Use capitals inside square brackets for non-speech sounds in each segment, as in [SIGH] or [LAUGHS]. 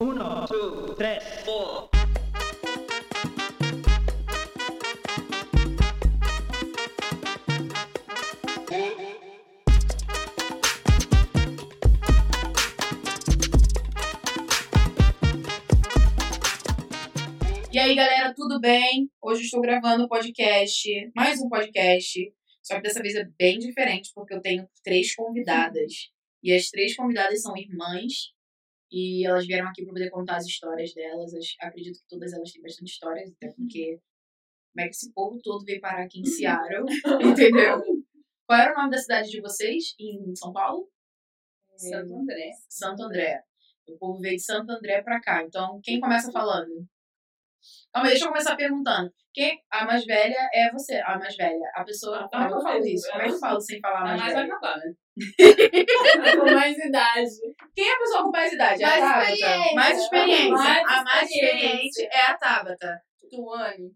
Uno, two, tres, four. E aí, galera, tudo bem? Hoje eu estou gravando um podcast, mais um podcast, só que dessa vez é bem diferente, porque eu tenho três convidadas. E as três convidadas são irmãs, e elas vieram aqui para poder contar as histórias delas. Acredito que todas elas têm bastante histórias, até porque como é que esse povo todo veio parar aqui em Seattle, [LAUGHS] entendeu? Qual era o nome da cidade de vocês, em São Paulo? Santo André. Santo André. O povo veio de Santo André pra cá. Então, quem começa falando? Calma, deixa eu começar perguntando. Quem, a mais velha é você, a mais velha. A pessoa. Ah, como é que eu falo isso? Como é que eu falo sem falar A mais, mais vai velha? acabar, né? [LAUGHS] Com mais idade. Quem é a pessoa com mais idade? É a Mais Tabata. experiência. Mais experiência. Mais a mais experiente é a Tabata. Tuane.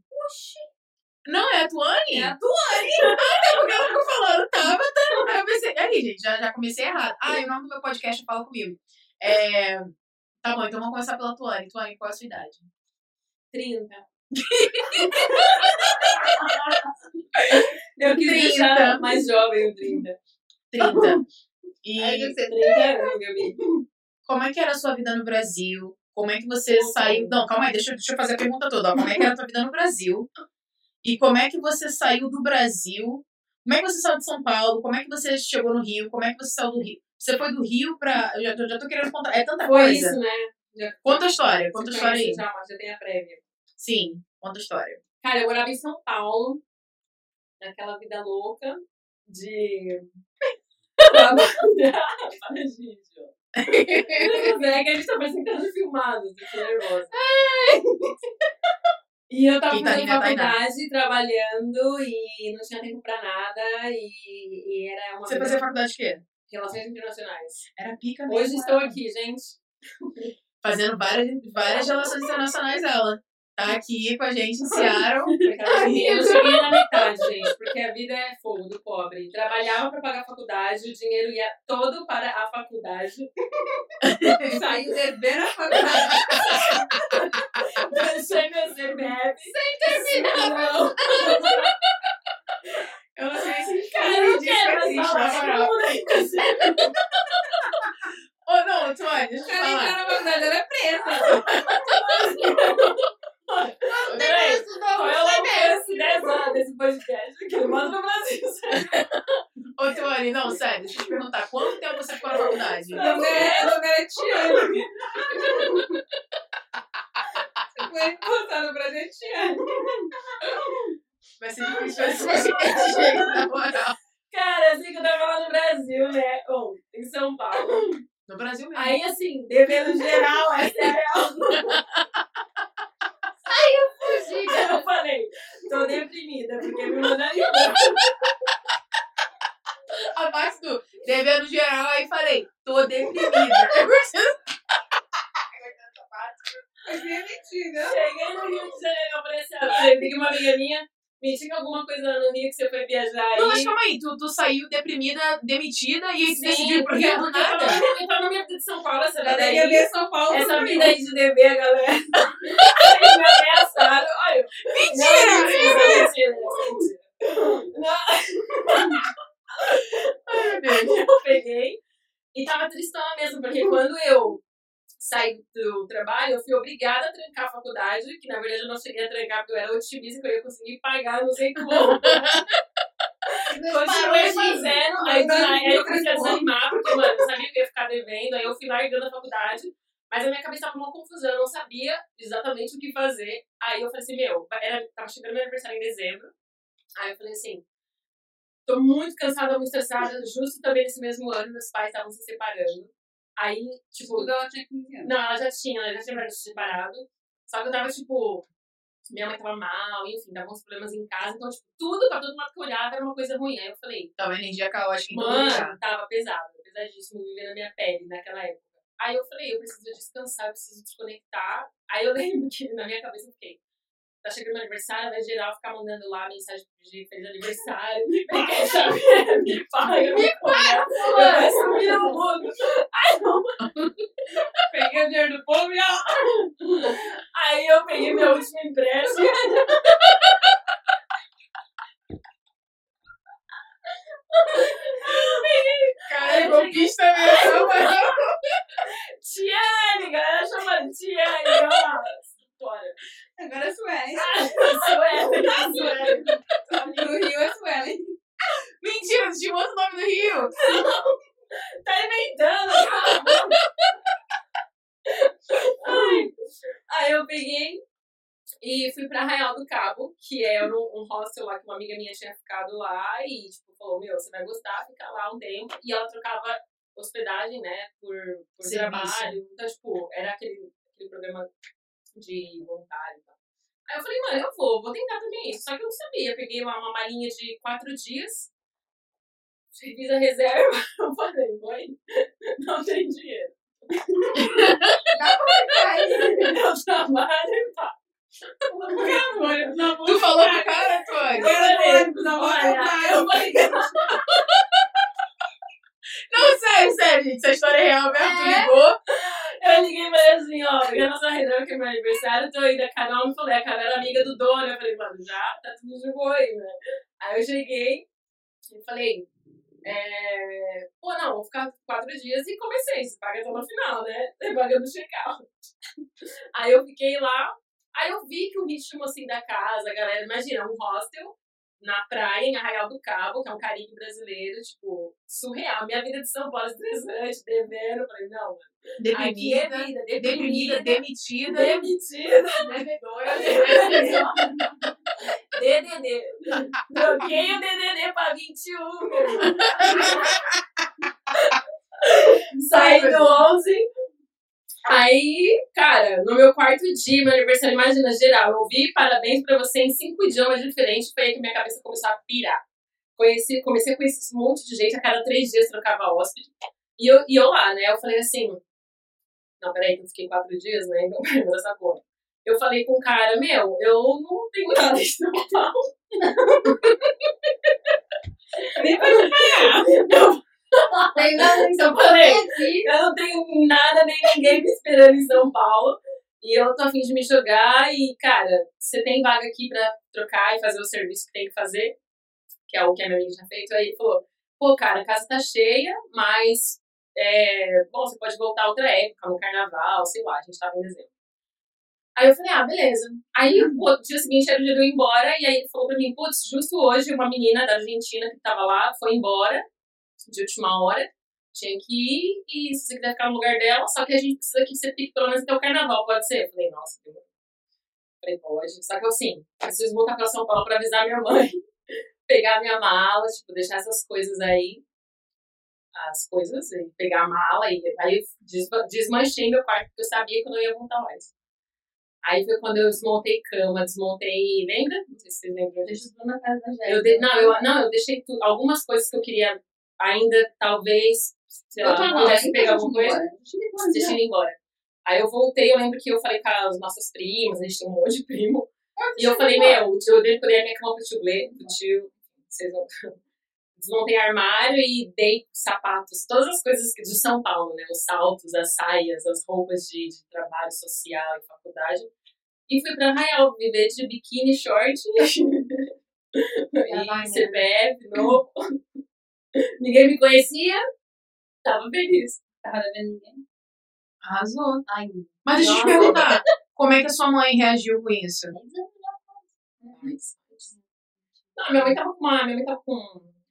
Não é a Tuane? É a Tuane. [LAUGHS] É porque ela ficou falando Tabata. Aí eu pensei, aí, gente, já, já comecei errado. Ah, e o nome do meu podcast Fala Comigo. É... Tá bom, então vamos começar pela Tuane. Tuane, qual é a sua idade? 30. Eu quis 30. deixar mais jovem o 30. 30. E Aí ser 30 anos, amigo. como é que era a sua vida no Brasil? Como é que você saiu. Não, calma aí, deixa, eu- deixa eu fazer a pergunta toda. ó. Como é que era a tua vida no Brasil? E como é que você saiu do Brasil? Como é que você saiu de São Paulo? Como é que você chegou no Rio? Como é que você saiu do Rio? Você foi do Rio pra. Eu já, tô- já tô querendo contar. É tanta Foi coisa. isso, né? Já, Conta a história, conta a história aí. Já, já tem a prévia. Sim, conta a história. Cara, eu morava em São Paulo, naquela vida louca de. [LAUGHS] Para, [LAUGHS] gente, ó. Que a gente tá apresentando filmado, eu tô nervosa. E eu tava tá fazendo Tainá. faculdade, trabalhando e não tinha tempo pra nada e, e era uma Você fazia faculdade de quê? relações internacionais. Era pica mesmo. Hoje estou ela. aqui, gente. Fazendo várias, várias relações internacionais, ela. Tá aqui com a gente em Seattle. [LAUGHS] Eu não cheguei na metade, gente, porque a vida é fogo do pobre. Trabalhava para pagar a faculdade, o dinheiro ia todo para a faculdade. Saiu devendo a faculdade. Deixei meu CPF. Sem terminar. Não, Eu não sei se cara, eu não quero mais existe, falar. Ô, não, Tuane, deixa eu O te cara falar. entrar na faculdade, ela é presa. [LAUGHS] Peraí. Qual é o alcance dessa, desse podcast? Que eu mando no Brasil. Ô, Tuane, não, sério, deixa eu te perguntar. Quanto tempo você ficou na faculdade? Não é, não é Tiane. Você foi botando pra gente, Tiane. Vai ser difícil esse podcast, na moral. Cara, assim que eu tava lá no Brasil, né? Ou em São Paulo. No Brasil mesmo. Aí, assim, devendo geral, essa é a real. [LAUGHS] Aí eu [LAUGHS] falei, tô deprimida, porque me mandaram embora. [LAUGHS] A parte do devendo geral, aí falei, tô deprimida. Eu dessa parte. Cheguei no Rio de Janeiro, eu falei assim, eu liguei uma amiga minha, me diga alguma coisa no Rio que você foi viajar aí. Não, mas calma aí, tu, tu saiu deprimida, demitida e aí tu Sim, decidiu ir pro porque, Rio do nada. tava, eu tava na minha vida de São Paulo, essa vida aí. ver São Paulo. Essa vida aí de dever, galera. Eles me ameaçaram. Olha, Mentira! Não, mentira, mentira, mentira. Ai, meu Deus. eu peguei e tava tristona mesmo, porque quando eu saí trabalho, eu fui obrigada a trancar a faculdade, que na verdade eu não cheguei a trancar porque eu era otimista que eu ia conseguir pagar, não sei como. [LAUGHS] Continuei fazendo, aí, aí eu comecei a desanimar, porque, mano, eu sabia que eu ia ficar devendo, aí eu fui largando a faculdade, mas a minha cabeça tava uma confusão, eu não sabia exatamente o que fazer. Aí eu falei assim, meu, era, tava chegando meu aniversário em dezembro, aí eu falei assim, tô muito cansada, muito estressada, justo também nesse mesmo ano, meus pais estavam se separando. Aí, tipo, Tudo ela tinha 15 anos. não, ela já tinha, ela já tinha se separado. Só que eu tava, tipo, minha mãe tava mal, enfim, dava uns problemas em casa. Então, tipo, tudo, pra todo lado que eu olhava era uma coisa ruim. Aí eu falei, Tava energia caótica em mano, tava pesado, pesadíssimo viver na minha pele naquela época. Aí eu falei, eu preciso descansar, eu preciso desconectar. Aí eu [LAUGHS] lembro que na minha cabeça eu fiquei, tá chegando meu aniversário, vai geral ficar mandando lá mensagem de feliz aniversário. [LAUGHS] Quer saber? Me paga, me paga. Eu vou subir no mundo. Ai, não. Peguei o dinheiro do povo e ó. Aí eu peguei meu último empréstimo. Cara, é golpista mesmo, mano. Tiane, galera chama Tiane, ó. Bora. Agora é Suelen. Sueli, Sueli. [LAUGHS] No Rio é Suelen. Mentira, tu tinha outro nome do Rio. [LAUGHS] Tá inventando. Ai. Aí eu peguei e fui pra Arraial do Cabo, que é um, um hostel lá que uma amiga minha tinha ficado lá e, tipo, falou, meu, você vai gostar, fica lá um tempo. E ela trocava hospedagem, né, por, por Serviço. trabalho. Então, tipo, era aquele, aquele programa de voluntário e tal. Aí eu falei, mano, eu vou, vou tentar também isso. Só que eu não sabia. Eu peguei lá uma malinha de quatro dias, fiz a reserva, [LAUGHS] eu falei, mãe, não tem dinheiro. [LAUGHS] Eu trabalho e pá. Tu falou pro cara? Olha, eu falei, Não, sério, sério, gente. Essa história é real mesmo. Tu É? ligou. Eu liguei falei assim, ó, a nossa reserva que é meu aniversário, tô indo, a Carol me falou, a Carol era amiga do dono, eu falei, mano, já, tá tudo de boa aí, né? Aí eu cheguei e falei, é... pô, não, vou ficar quatro dias e comecei, você paga até no final, né? Você paga no check-out. Aí eu fiquei lá, aí eu vi que o ritmo, assim, da casa, galera, imagina, um hostel, na praia, em Arraial do Cabo, que é um caribe brasileiro, tipo, surreal. Minha vida de São Paulo estressante, devendo. Eu falei, não, mano. Aqui é Deprimida. vida, Deprimida, deprimida, demitida. demitida, [LAUGHS] Devedora. DDD. [LAUGHS] Troquei o DDD pra 21, meu. [LAUGHS] Saí do 11. Aí, cara, no meu quarto dia, meu aniversário, imagina, geral, eu ouvi parabéns pra você em cinco idiomas diferentes, foi aí que minha cabeça começou a pirar. Conheci, comecei a conhecer esse monte de gente, a cada três dias trocava hóspede. E eu, e eu lá, né? Eu falei assim. Não, peraí, que eu fiquei quatro dias, né? Então, [LAUGHS] perdeu essa conta. Eu falei com o cara, meu, eu não tenho nada de São Paulo. [LAUGHS] Nem pra pagar. Eu Tem nada em [LAUGHS] São Eu Paulo eu não tenho nada, nem ninguém me esperando em São Paulo. E eu tô a fim de me jogar. E, cara, você tem vaga aqui pra trocar e fazer o serviço que tem que fazer, que é o que a minha amiga tinha feito. Aí ele falou: pô, cara, a casa tá cheia, mas. É, bom, você pode voltar outra época, no carnaval, sei lá, a gente tava em dezembro. Aí eu falei, ah, beleza. Aí pô, no dia seguinte era o dia de eu ir embora, e aí ele falou pra mim, putz, justo hoje uma menina da Argentina que tava lá foi embora, de última hora, tinha que ir, e se você quiser ficar no lugar dela, só que a gente precisa que você fique pelo menos até o carnaval, pode ser? Eu falei, nossa, que. Falei, pode. Só que eu, assim, preciso voltar pra São Paulo pra avisar minha mãe, [LAUGHS] pegar minha mala, tipo, deixar essas coisas aí, as coisas, e pegar a mala, e aí eu desma- desmanchei meu quarto, porque eu sabia que eu não ia voltar mais. Aí foi quando eu desmontei cama, desmontei, lembra? Não sei se vocês lembram disso. Deixa tudo na casa da Jéssica. Eu de, não, eu, não, eu deixei tu, algumas coisas que eu queria ainda, talvez, sei lá, pudesse pegar alguma coisa, deixei ele embora. Aí eu voltei, eu lembro que eu falei com as nossas primas, a gente tem um monte de primo, e eu falei, meu, eu dei a minha cama pro tio Glê, pro tio, vocês vão... [LAUGHS] Desmontei armário e dei sapatos, todas as coisas que- de São Paulo, né? Os saltos, as saias, as roupas de, de trabalho social e faculdade. E fui pra Arraial viver de biquíni, short Trabalhando. [LAUGHS] e CPF novo. Ninguém me conhecia, tava feliz. Tava devendo ninguém. Arrasou. Ai, Mas deixa eu te perguntar, como é que a sua mãe reagiu com isso? Mas- Não, minha mãe tava com uma, minha mãe tava com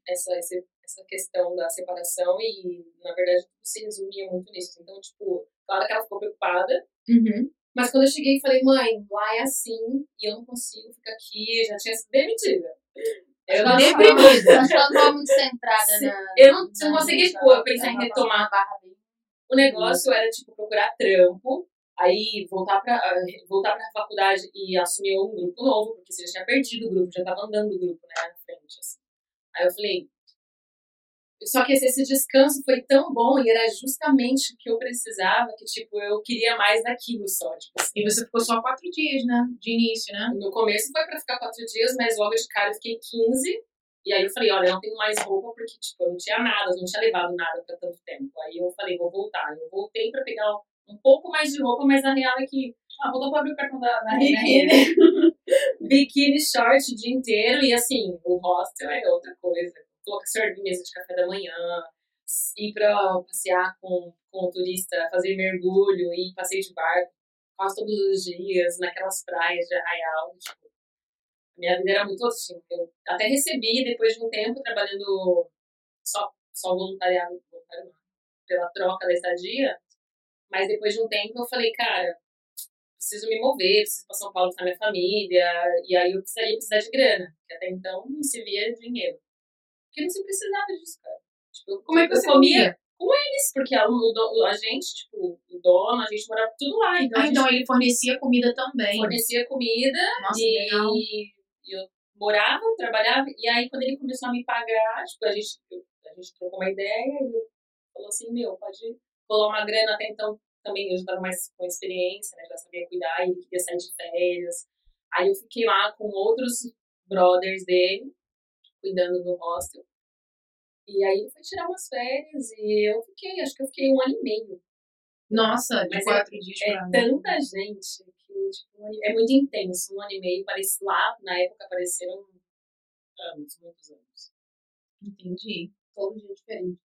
essa, esse- essa questão da separação e, na verdade, tudo se resumia muito nisso. Então, tipo, claro que ela ficou preocupada, Uhum. mas quando eu cheguei e falei, mãe, lá é assim e eu não consigo ficar aqui, já tinha sido demitida. Eu não, Deprimida. Acho que ela não tava muito centrada na. Eu não- não consegui, tipo, eu ela pensei em retomar. na barra bem- O negócio era, tipo, procurar trampo, aí voltar pra, ah, voltar pra faculdade e assumir um grupo novo, porque você já tinha perdido o grupo, já tava andando o grupo, né, na frente, assim. Aí eu falei, Só que esse, esse descanso foi tão bom e era justamente o que eu precisava, que, tipo, eu queria mais daquilo só. Tipo, assim. E você ficou só quatro dias, né? De início, né? No começo foi pra ficar quatro dias, mas logo de cara eu fiquei 15. E aí eu falei, olha, eu não tenho mais roupa porque, tipo, eu não tinha nada, eu não tinha levado nada pra tanto tempo. Aí eu falei, vou voltar. Eu voltei pra pegar um pouco mais de roupa, mas a real é que Ah, voltou pra abrir o cartão da, da, biquíni, rede. biquíni, short o dia inteiro. E assim, o hostel é outra coisa. Colocar servir mesa de café da manhã, ir pra passear com, com o turista, fazer mergulho, ir passeio de barco quase todos os dias, naquelas praias de Arraial. Tipo, minha vida era muito assim. Eu até recebi, depois de um tempo, trabalhando só, só voluntariado, voluntário não, pela troca da estadia. Mas depois de um tempo eu falei, cara, preciso me mover, preciso ir pra São Paulo visitar minha família. E aí eu precisaria precisar de grana, que até então não se via dinheiro. Porque não se precisava disso, cara. Tipo, Como é que eu você comia? eles, porque a, a gente, tipo, o dono, a gente morava tudo lá. Então, Ah, gente então ele fornecia comida também. fornecia comida Nossa, e, legal. e eu morava, trabalhava, e aí quando ele começou a me pagar, tipo, a gente, a gente trocou uma ideia e falou assim, meu, pode rolar uma grana até então também eu já estava mais com experiência, né? Já sabia cuidar, e queria sair de férias. Aí eu fiquei lá com outros brothers dele, cuidando do hostel. E aí ele foi tirar umas férias e eu fiquei, acho que eu fiquei um ano e meio. Nossa, de Mas quatro dias É pra tanta gente que tipo, um ano- é muito intenso. Um ano e meio, parece, lá na época apareceram anos, muitos anos. Entendi. Todo dia diferente.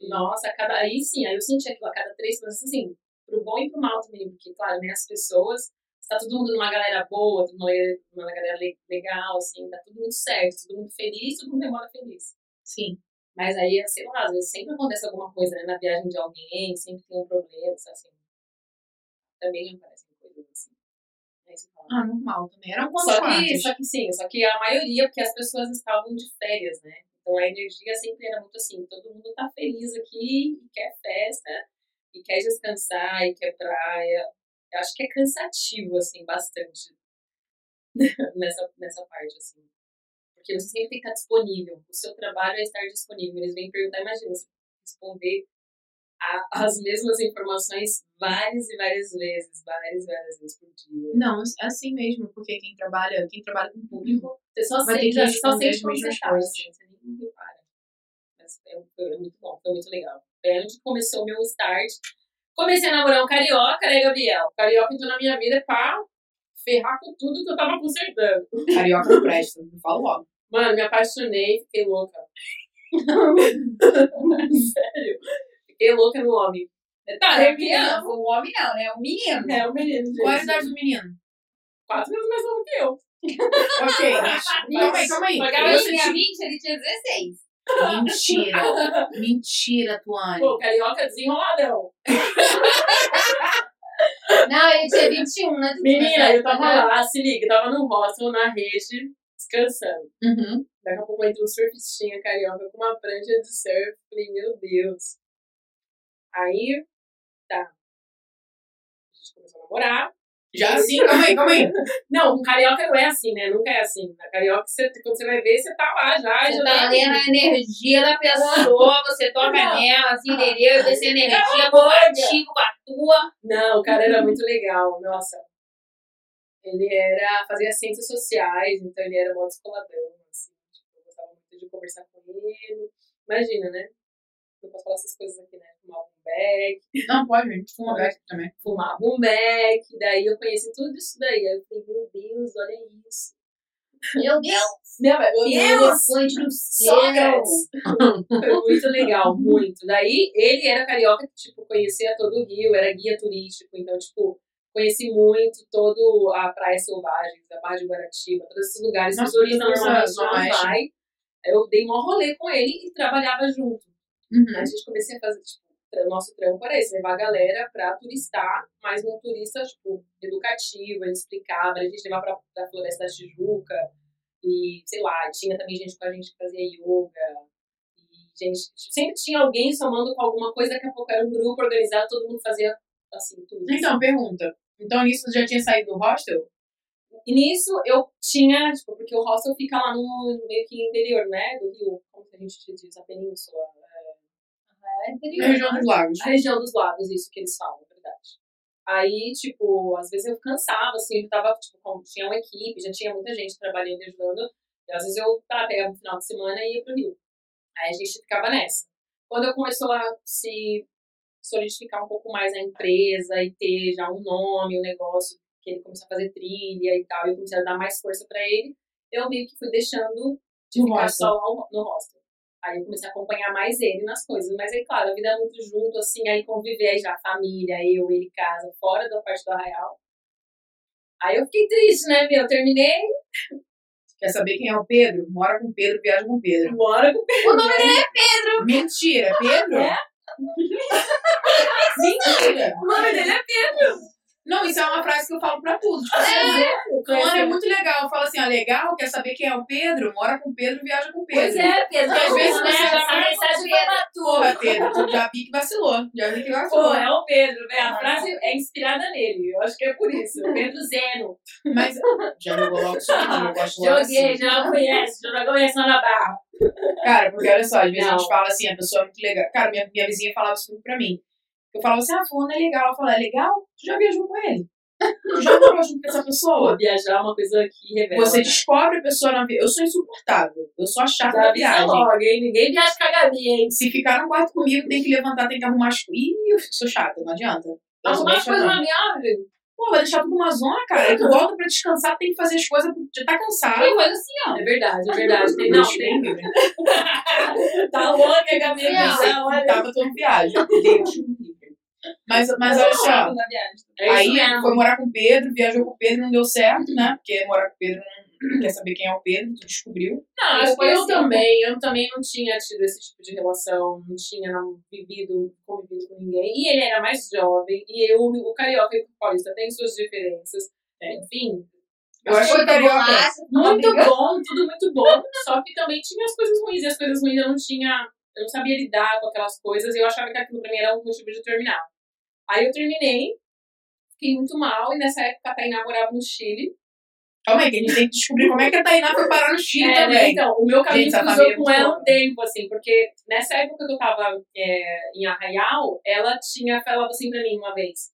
Nossa, a cada, aí sim, aí eu senti aquilo a cada três semanas, assim, pro bom e pro mal também, porque, claro, né, as pessoas, está todo mundo numa galera boa, numa, numa galera le- legal, assim, tá tudo muito certo, todo mundo feliz, todo mundo embora feliz. Sim. Mas aí, sei lá, às vezes sempre acontece alguma coisa né, na viagem de alguém, sempre tem um problema, assim. Também aparecem coisas assim. Fala, Ah, normal também. Eram quantos só que, só que sim, só que a maioria, porque as pessoas estavam de férias, né? Então a energia sempre era muito assim, todo mundo tá feliz aqui, e quer festa, e quer descansar, e quer praia. Eu acho que é cansativo, assim, bastante [LAUGHS] nessa, nessa parte, assim. Porque você sempre tem que estar disponível. O seu trabalho é estar disponível. Eles vêm perguntar, imagina, você responder a- [LAUGHS] as mesmas informações várias e várias vezes, várias e várias vezes por dia. Não, é assim mesmo, porque quem trabalha, quem trabalha com público Você só Vai ter sente, que você só sente as mesmas coisas. assim, você nem repara. Mas é, foi, é muito bom, foi muito legal. Foi onde começou o meu start. Comecei a namorar um carioca, né, Gabriel? O carioca entrou na minha vida pra ferrar com tudo que eu tava consertando. [LAUGHS] carioca não presta, não falo logo. Mano, me apaixonei, fiquei louca. [LAUGHS] Sério. Fiquei louca no homem. Tá, é um homem não, né? Um menino. É, o menino. Qual é a idade do menino? Quatro anos mais novo que eu. Ok, mas [LAUGHS] calma aí, calma aí. Eu tinha 20, ele tinha 16. Mentira. [LAUGHS] Mentira, Tuane. Pô, carioca desenroladão. Não, ele tinha 21, né? Menina, eu tava lá, se liga, tava no hostel, na rede, descansando. Uhum. Daqui a pouco entra um surfistinha carioca com uma prancha de surf. Falei, meu Deus. Aí, tá. A gente começou a namorar. Já assim, calma aí, calma aí. [LAUGHS] Não, com carioca não é assim, né? Nunca é assim. Na carioca, você, quando você vai ver, você tá lá já. Você já tá lendo a energia da pessoa, você toca nela, assim, entendeu? Dessa energia positiva com a tua. Não, o cara era muito legal, nossa. Ele era, fazia ciências sociais, então ele era mó descoladão, assim. Tipo, eu gostava muito de conversar com ele. Imagina, né? Não posso falar essas coisas aqui, né? Fumava um beck, Não, pode, gente. Fuma back também. fumava um beck, daí eu conheci tudo isso daí. Aí eu falei, meu Deus, olha isso. Meu Deus! Meu, meu Deus! Foi! Sócrates! [LAUGHS] Foi muito legal, muito. Daí, ele era carioca, que, tipo, conhecia todo o Rio, era guia turístico, então, tipo, conheci muito todo a Praia Selvagem, a Barra de Guaratiba, todos esses lugares que os Nossa, turistas que normalmente zona não oeste. vai. Eu dei mó rolê com ele e trabalhava junto. Uhum. A gente comecei a fazer, tipo, o nosso trampo era esse, levar a galera pra turistar, mas um turista, tipo, educativo, ele explicava, a gente levava pra, pra Floresta da Tijuca, e, sei lá, tinha também gente com a gente que fazia yoga, e gente, sempre tinha alguém somando com alguma coisa, daqui a pouco era um grupo organizado, todo mundo fazia, assim, tudo. Então, pergunta. Então, nisso já tinha saído do hostel? e nisso eu tinha, tipo, porque o hostel fica lá no meio que interior, né? Do Rio, como que a gente diz, a península. É Na interior, região dos lagos. A região dos lagos, isso que eles falam, na verdade. Aí, tipo, às vezes eu cansava, assim, eu tava, tipo, tinha uma equipe, já tinha muita gente trabalhando e ajudando. E às vezes eu tá, pegava no final de semana e ia pro Rio. Aí a gente ficava nessa. Quando eu começou a se solidificar um pouco mais a empresa e ter já um nome, um negócio, que ele começou a fazer trilha e tal, e eu comecei a dar mais força pra ele, eu meio que fui deixando de No ficar hostel. só no hostel. Aí eu comecei a acompanhar mais ele nas coisas. Mas aí, claro, a vida é muito junto, assim, aí conviver aí já, família, eu, ele, casa, fora da parte do arraial. Aí eu fiquei triste, né, meu? Eu terminei, Quer saber quem é o Pedro? Mora com o Pedro, viaja com o Pedro. bora com O nome dele é Mentira, Pedro? É? [LAUGHS] Mentira! O nome dele é Pedro. Não, isso é uma frase que eu falo pra tudo. Tipo, assim, Mano, é muito legal. Eu falo assim, ó, legal, quer saber quem é o Pedro? Mora com o Pedro, viaja com o Pedro. Pois é, Pedro. Às vezes né? você já vai mensagem com foi pra tu. Porra, Pedro, tu já vi que vacilou. Já vi que vacilou. Pô, é o Pedro, velho. A frase é inspirada nele. Eu acho que é por isso. O Pedro Zeno. Mas já jogou logo sozinho, eu gosto logo Joguei, assim. já conhece, já conhece lá na barra. Cara, porque olha só, às vezes a Não. gente fala assim, a pessoa é muito legal. Cara, minha, minha vizinha falava isso muito pra mim. Eu falava assim, ah, fulano é legal. Ela falava, é legal? Tu já viajou com ele? [LAUGHS] Tu já morou junto com essa pessoa? Pô, viajar é uma coisa que revela. Você né? descobre a pessoa na viagem. Eu sou insuportável. Eu sou a chata da viagem. logo, hein? Ninguém viaja com a Gabi, hein? Se ficar no quarto comigo, tem que levantar, tem que arrumar as coisas. Ih, eu sou chata, não adianta. Arrumar as coisas na viagem. Pô, vai deixar tudo uma zona, cara. Aí tu volta pra descansar, tem que fazer as coisas, já tá cansado. Tem coisa assim, ó. É verdade, é [LAUGHS] verdade. Tem, não, tem. [LAUGHS] Tá louca, a Gabi. Não. Tava toda viagem. Deus. Mas, mas olha só. É aí mesmo. foi morar com o Pedro, viajou com o Pedro, não deu certo, né? Porque morar com o Pedro não quer saber quem é o Pedro, tu descobriu. Não, acho que eu assim. também. Eu também não tinha tido esse tipo de relação, não tinha não, vivido, convivido com ninguém. E ele era mais jovem, e eu, o carioca e o paulista têm suas diferenças. Enfim, Eu acho que o carioca. muito bom, tudo muito bom. Só que também tinha as coisas ruins, e as coisas ruins eu não tinha. Eu não sabia lidar com aquelas coisas, e eu achava que aquilo pra mim era um motivo de terminar. Aí eu terminei, fiquei muito mal, e nessa época a Tainá morava no Chile. Calma aí, que a gente tem que descobrir como é que a Tainá foi parar no Chile É, né? também. Então, o meu caminho Gente, cruzou é com ela um tempo, assim, porque nessa época que eu tava é, em Arraial, ela tinha falado assim pra mim uma vez: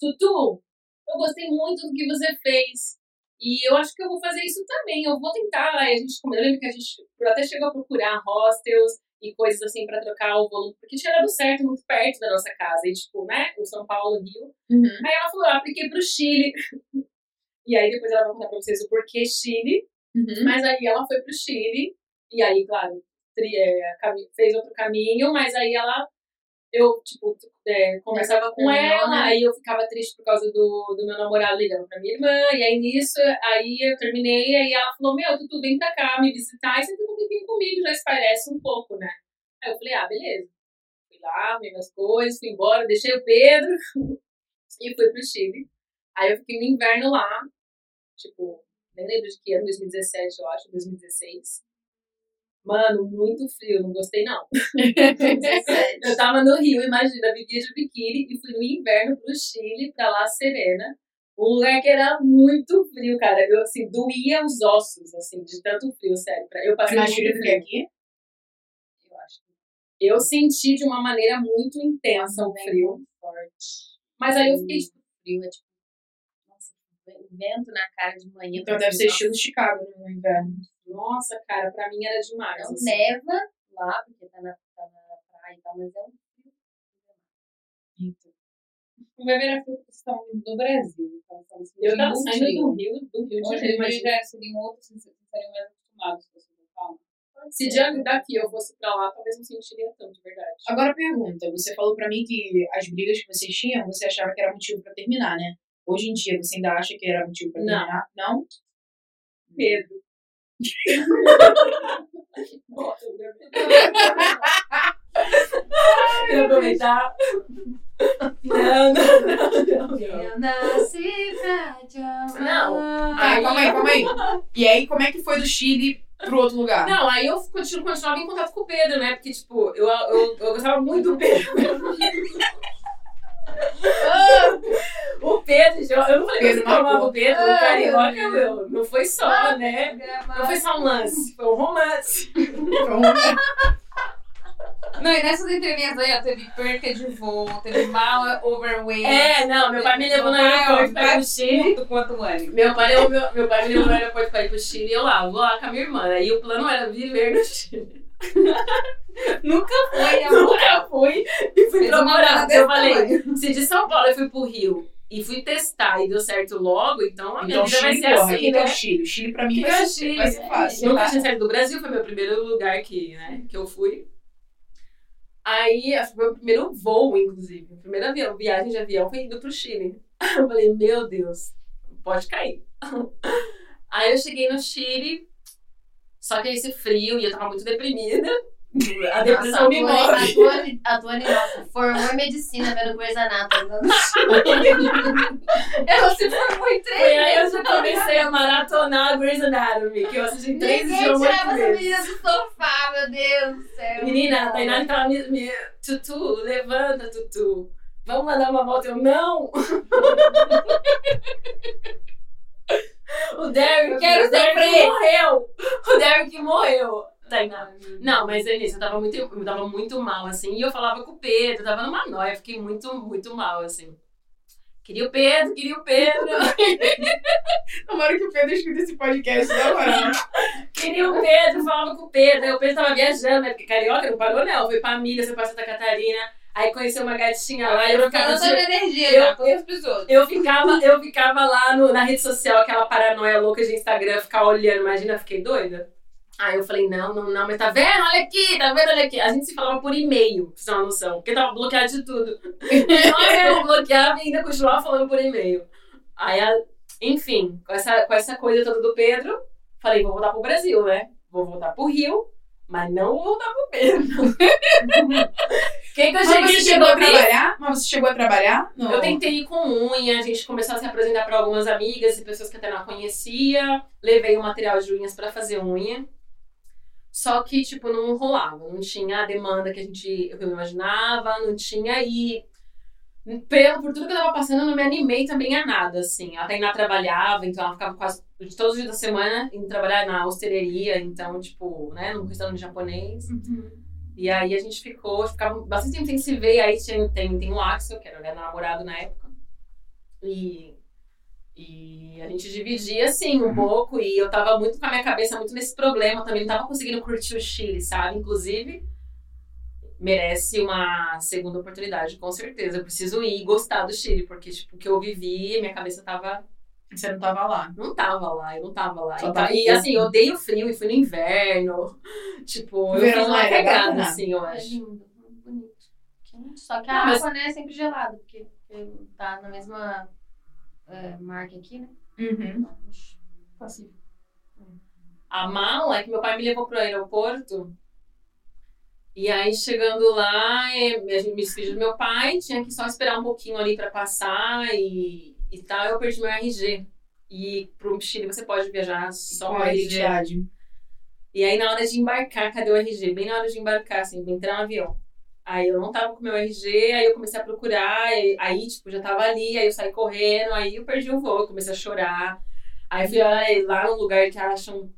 Tutu, eu gostei muito do que você fez. E eu acho que eu vou fazer isso também. Eu vou tentar. Aí a gente, eu lembro que a gente até chegou a procurar hostels e coisas assim pra trocar o volume, porque tinha dado certo muito perto da nossa casa. E, tipo, né? O São Paulo, Rio. Uhum. Aí ela falou: eu apliquei pro Chile. [LAUGHS] E aí depois ela vai contar pra vocês o porquê Chile. Uhum. Mas aí ela foi pro Chile, e aí, claro, é, fez outro caminho, mas aí ela, eu, tipo, é, conversava com terminou, ela, né? aí eu ficava triste por causa do, do meu namorado ligando pra minha irmã, e aí nisso, aí eu terminei, aí ela falou, meu, Tutu, vem pra cá me visitar, e você fica um tempinho comigo, já esparece um pouco, né? Aí eu falei, ah, beleza. Fui lá, vi minhas coisas, fui embora, deixei o Pedro, [LAUGHS] e fui pro Chile. Aí eu fiquei no inverno lá, tipo, nem lembro de que ano, 2017, eu acho, 2016. Mano, muito frio, não gostei não. Eu tava no Rio, imagina, vivia de biquíni e fui no inverno pro Chile, pra La Serena. Um lugar que era muito frio, cara. Eu, assim, doía os ossos, assim, de tanto frio, sério. Eu passei muito frio frio. aqui? Eu acho. Eu senti de uma maneira muito intensa o frio. Forte. Mas aí eu fiquei, tipo, Frio é tipo. Nossa, vento na cara de manhã. Então deve ser estilo Chicago no inverno. Nossa, cara, pra mim era demais. Não assim. neva lá, porque tá na, tá na praia e tal, mas é um frio. Vai ver a fruta que vocês estão vindo do Brasil. Então, Eu tava saindo frio. do Rio, do Rio de Hoje Janeiro, imagina. já seriam outros, vocês estariam mais acostumados com essa falam. Se de daqui eu fosse pra lá, talvez não sentiria tanto, de verdade. Agora pergunta, você falou pra mim que as brigas que vocês tinham, você achava que era motivo pra terminar, né? Hoje em dia, você ainda acha que era motivo pra Não. terminar? Não? Pedro. Quero aproveitar. Não, não, não, não. Eu nasci pra te amar. Não. Ah, calma aí, calma aí. E aí, como é que foi do Chile pro outro lugar? Não, aí eu continuo, continuava em contato com o Pedro, né? Porque, tipo, eu, eu, eu gostava muito do Pedro. [LAUGHS] O Pedro, eu não falei que marcou. o Pedro, o Ai, carioca, meu. Não foi só, né? Não foi só um lance, [LAUGHS] foi um romance. Não, e nessas entrelinhas aí, ó, teve perca de voo, teve mal overweight. É, não, meu pai me levou no aeroporto pra ir pro Chile. Quanto o Anne. Meu pai, meu, meu pai me levou no aeroporto pra ir pro Chile e eu lá, vou lá com a minha irmã. Aí o plano era viver no Chile. [LAUGHS] [LAUGHS] Nunca foi, amor. Nunca fui e fui Fez pra uma morar. mala desse Eu falei, tamanho. se de São Paulo eu fui pro Rio e fui testar e deu certo logo, então a minha Então, vida vai Chile, ser porra, assim, né? o Chile? O Chile pra mim vai, é ser, Chile? vai ser fácil. Nunca tinha saído do Brasil, foi meu primeiro lugar que, né, que eu fui. Aí, foi o primeiro voo, inclusive. Primeira avião, viagem de avião foi indo pro Chile. [LAUGHS] Eu falei, meu Deus, pode cair. [LAUGHS] Aí eu cheguei no Chile, só que esse frio e eu tava muito deprimida. A depressão me move. a Tuane, a nossa, formou em medicina vendo Grey's Anatomy. [LAUGHS] Ela se formou em três Foi aí eu comecei a maratonar Grey's Anatomy, que eu assisti três Ninguém idiomas tirava essa menina do sofá, meu Deus do céu. Menina, a Tainá tava me, me. Tutu, levanta, Tutu. Vamos lá dar uma volta. Eu, não! [LAUGHS] o Derek, quero sofrer. morreu! O Derek morreu. Tainá. Não, mas Denise, eu tava muito, eu tava muito mal, assim. E eu falava com o Pedro, eu tava numa noia, fiquei muito, muito mal, assim. Queria o Pedro, queria o Pedro. [LAUGHS] Tomara que o Pedro escute esse podcast, na moral. [LAUGHS] Queria o Pedro, falava com o Pedro. Aí o Pedro tava viajando, né? Porque carioca não parou, não. Foi pra Milha, foi pra Santa Catarina. Aí conheceu uma gatinha lá e eu ficava. Toda energia Eu- pessoas. Eu ficava, eu ficava lá no- na rede social, aquela paranoia louca de Instagram, ficar olhando, imagina, eu fiquei doida. Aí eu falei, não, não, não, mas tá vendo? Olha aqui, tá vendo? Olha aqui. A gente se falava por e-mail, pra você ter uma noção, porque tava bloqueado de tudo. [LAUGHS] Eu bloqueava e ainda continuava falando por e-mail. Aí, enfim, com essa, com essa coisa toda do Pedro, falei, vou voltar pro Brasil, né? Vou voltar pro Rio, mas não vou voltar pro Pedro. [LAUGHS] Quem que eu Mas cheguei você chegou a trabalhar? Mas você chegou a trabalhar? No... eu tentei ir com unha, a gente começou a se apresentar para algumas amigas e pessoas que até não conhecia. Levei o material de unhas para fazer unha. Só que, tipo, não rolava. Não tinha a demanda que a gente eu imaginava, não tinha e pelo, por tudo que eu tava passando, eu não me animei também a nada, assim. A Tainá trabalhava, então ela ficava quase todos os dias da semana indo trabalhar na hostelaria, então, tipo, né, num restaurante japonês. E aí a gente ficou, ficava bastante tempo sem se ver. Aí tinha, tem, tem o Axel, que era o meu namorado na época. E, e a gente dividia, assim, um pouco. E eu tava muito com a minha cabeça muito nesse problema também. Não tava conseguindo curtir o Chile, sabe? Inclusive, merece uma segunda oportunidade, com certeza. Eu preciso ir e gostar do Chile, porque, tipo, o que eu vivi, minha cabeça tava Você não tava lá. não tava lá, eu não tava lá. Só E, tava e assim, eu odeio frio e fui no inverno. [LAUGHS] Tipo, eu Verão fiz uma era cagada, bacana. assim, eu É acho. lindo, bonito. Só que a Não, mas- água, né, é sempre gelada, porque tá na mesma é, marca aqui, né? Uhum. Pacífico. A mala é que meu pai me levou pro aeroporto. E aí, chegando lá, eh, a gente me despediu do meu pai, tinha que só esperar um pouquinho ali pra passar e, e tal. Eu perdi meu RG. E pro Chile você pode viajar só Com RG. identidade. E aí, na hora de embarcar, cadê o RG? Bem na hora de embarcar, assim, entrar no avião. Aí eu não tava com meu RG, aí eu comecei a procurar, e- aí, tipo, já tava ali, aí eu saí correndo, aí eu perdi o voo, comecei a chorar. Aí fui lá, lá no lugar que acham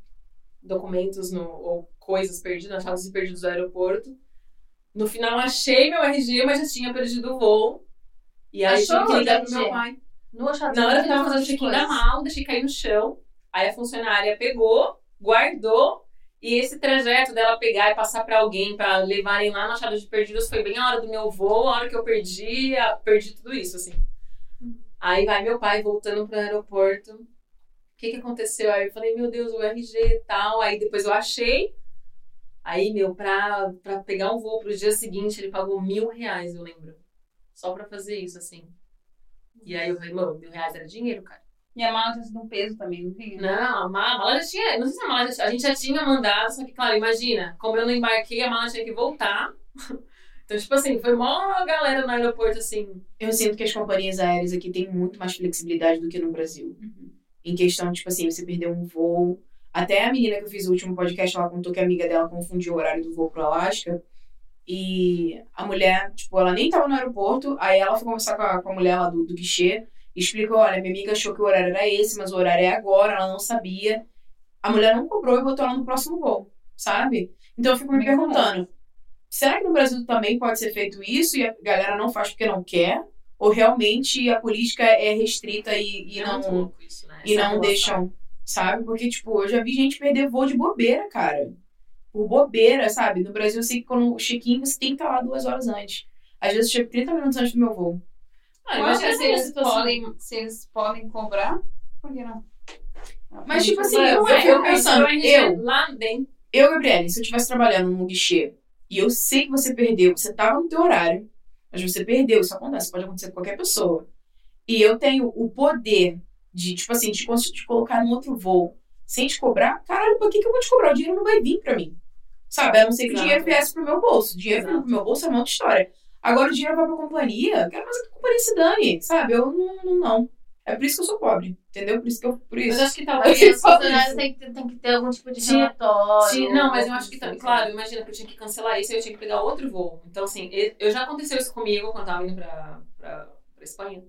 documentos no, ou coisas perdidas, achados e perdidos do aeroporto. No final, achei meu RG, mas já tinha perdido o voo. E aí Achou tive que ligar pro meu pai. No Oxalá, Na hora que eu tava fazendo check-in da mala, deixei cair no chão. Aí a funcionária pegou, guardou. E esse trajeto dela pegar e passar pra alguém pra levarem lá na Achado de Perdidos foi bem a hora do meu voo, a hora que eu perdi, a- perdi tudo isso, assim. Aí vai meu pai voltando pro aeroporto. O que que aconteceu? Aí eu falei, meu Deus, o RG e tal. Aí depois eu achei. Aí, meu, pra, pra pegar um voo pro dia seguinte, ele pagou mil reais, eu lembro. Só pra fazer isso, assim. E aí eu falei, mano, mil reais era dinheiro, cara. E a mala tinha sido um peso também, não tinha? Não, a mala, a mala já tinha. Não sei se a mala já, a gente já tinha mandado, só que, claro, imagina, como eu não embarquei, a mala tinha que voltar. [LAUGHS] Então, tipo assim, foi mó galera no aeroporto, assim. Eu sinto que as companhias aéreas aqui têm muito mais flexibilidade do que no Brasil. Em questão, tipo assim, você perdeu um voo. Até a menina que eu fiz o último podcast, ela contou que a amiga dela confundiu o horário do voo pro Alasca. E a mulher, tipo, ela nem tava no aeroporto, aí ela foi conversar com a, com a mulher lá do, do guichê explicou: olha, minha amiga achou que o horário era esse, mas o horário é agora, ela não sabia. A mulher não cobrou e botou ela no próximo voo, sabe? Então eu fico me perguntando: será que no Brasil também pode ser feito isso e a galera não faz porque não quer? Ou realmente a política é restrita e, e É não, isso, né? e não deixam, sabe? Porque, tipo, eu já vi gente perder voo de bobeira, cara. Por bobeira, sabe? No Brasil, eu sei que quando o check-in você tem que estar lá duas horas antes. Às vezes eu chego 30 minutos antes do meu voo. Ah, Eu acho que se se eles podem, se eles podem cobrar, por que não? Mas, tipo assim, eu, eu vai- pensando, eu, Lá dentro. eu, Gabriele, se eu estivesse trabalhando num guichê e eu sei que você perdeu, você tava no teu horário, mas você perdeu, isso acontece, pode acontecer com qualquer pessoa. E eu tenho o poder de, tipo assim, de, cons- de colocar num outro voo sem te cobrar, caralho, por que, que eu vou te cobrar? O dinheiro não vai vir pra mim. Sabe? A não ser que o Exato. dinheiro viesse pro meu bolso. O dinheiro Exato. pro meu bolso é uma outra história. Agora o dinheiro vai pra companhia, eu quero mais que a companhia se dane, sabe? Eu não, não, não. É por isso que eu sou pobre, entendeu? Por isso que eu. Por Mas isso. acho que [LAUGHS] talvez. os funcionários têm que, tem que ter algum tipo de Sim, relatório. Sim, não, mas eu acho que, tá- coisa claro, imagina que eu tinha que cancelar isso e eu tinha que pegar outro voo. Então, assim, eu já aconteceu isso comigo quando eu tava indo pra, pra, pra Espanha.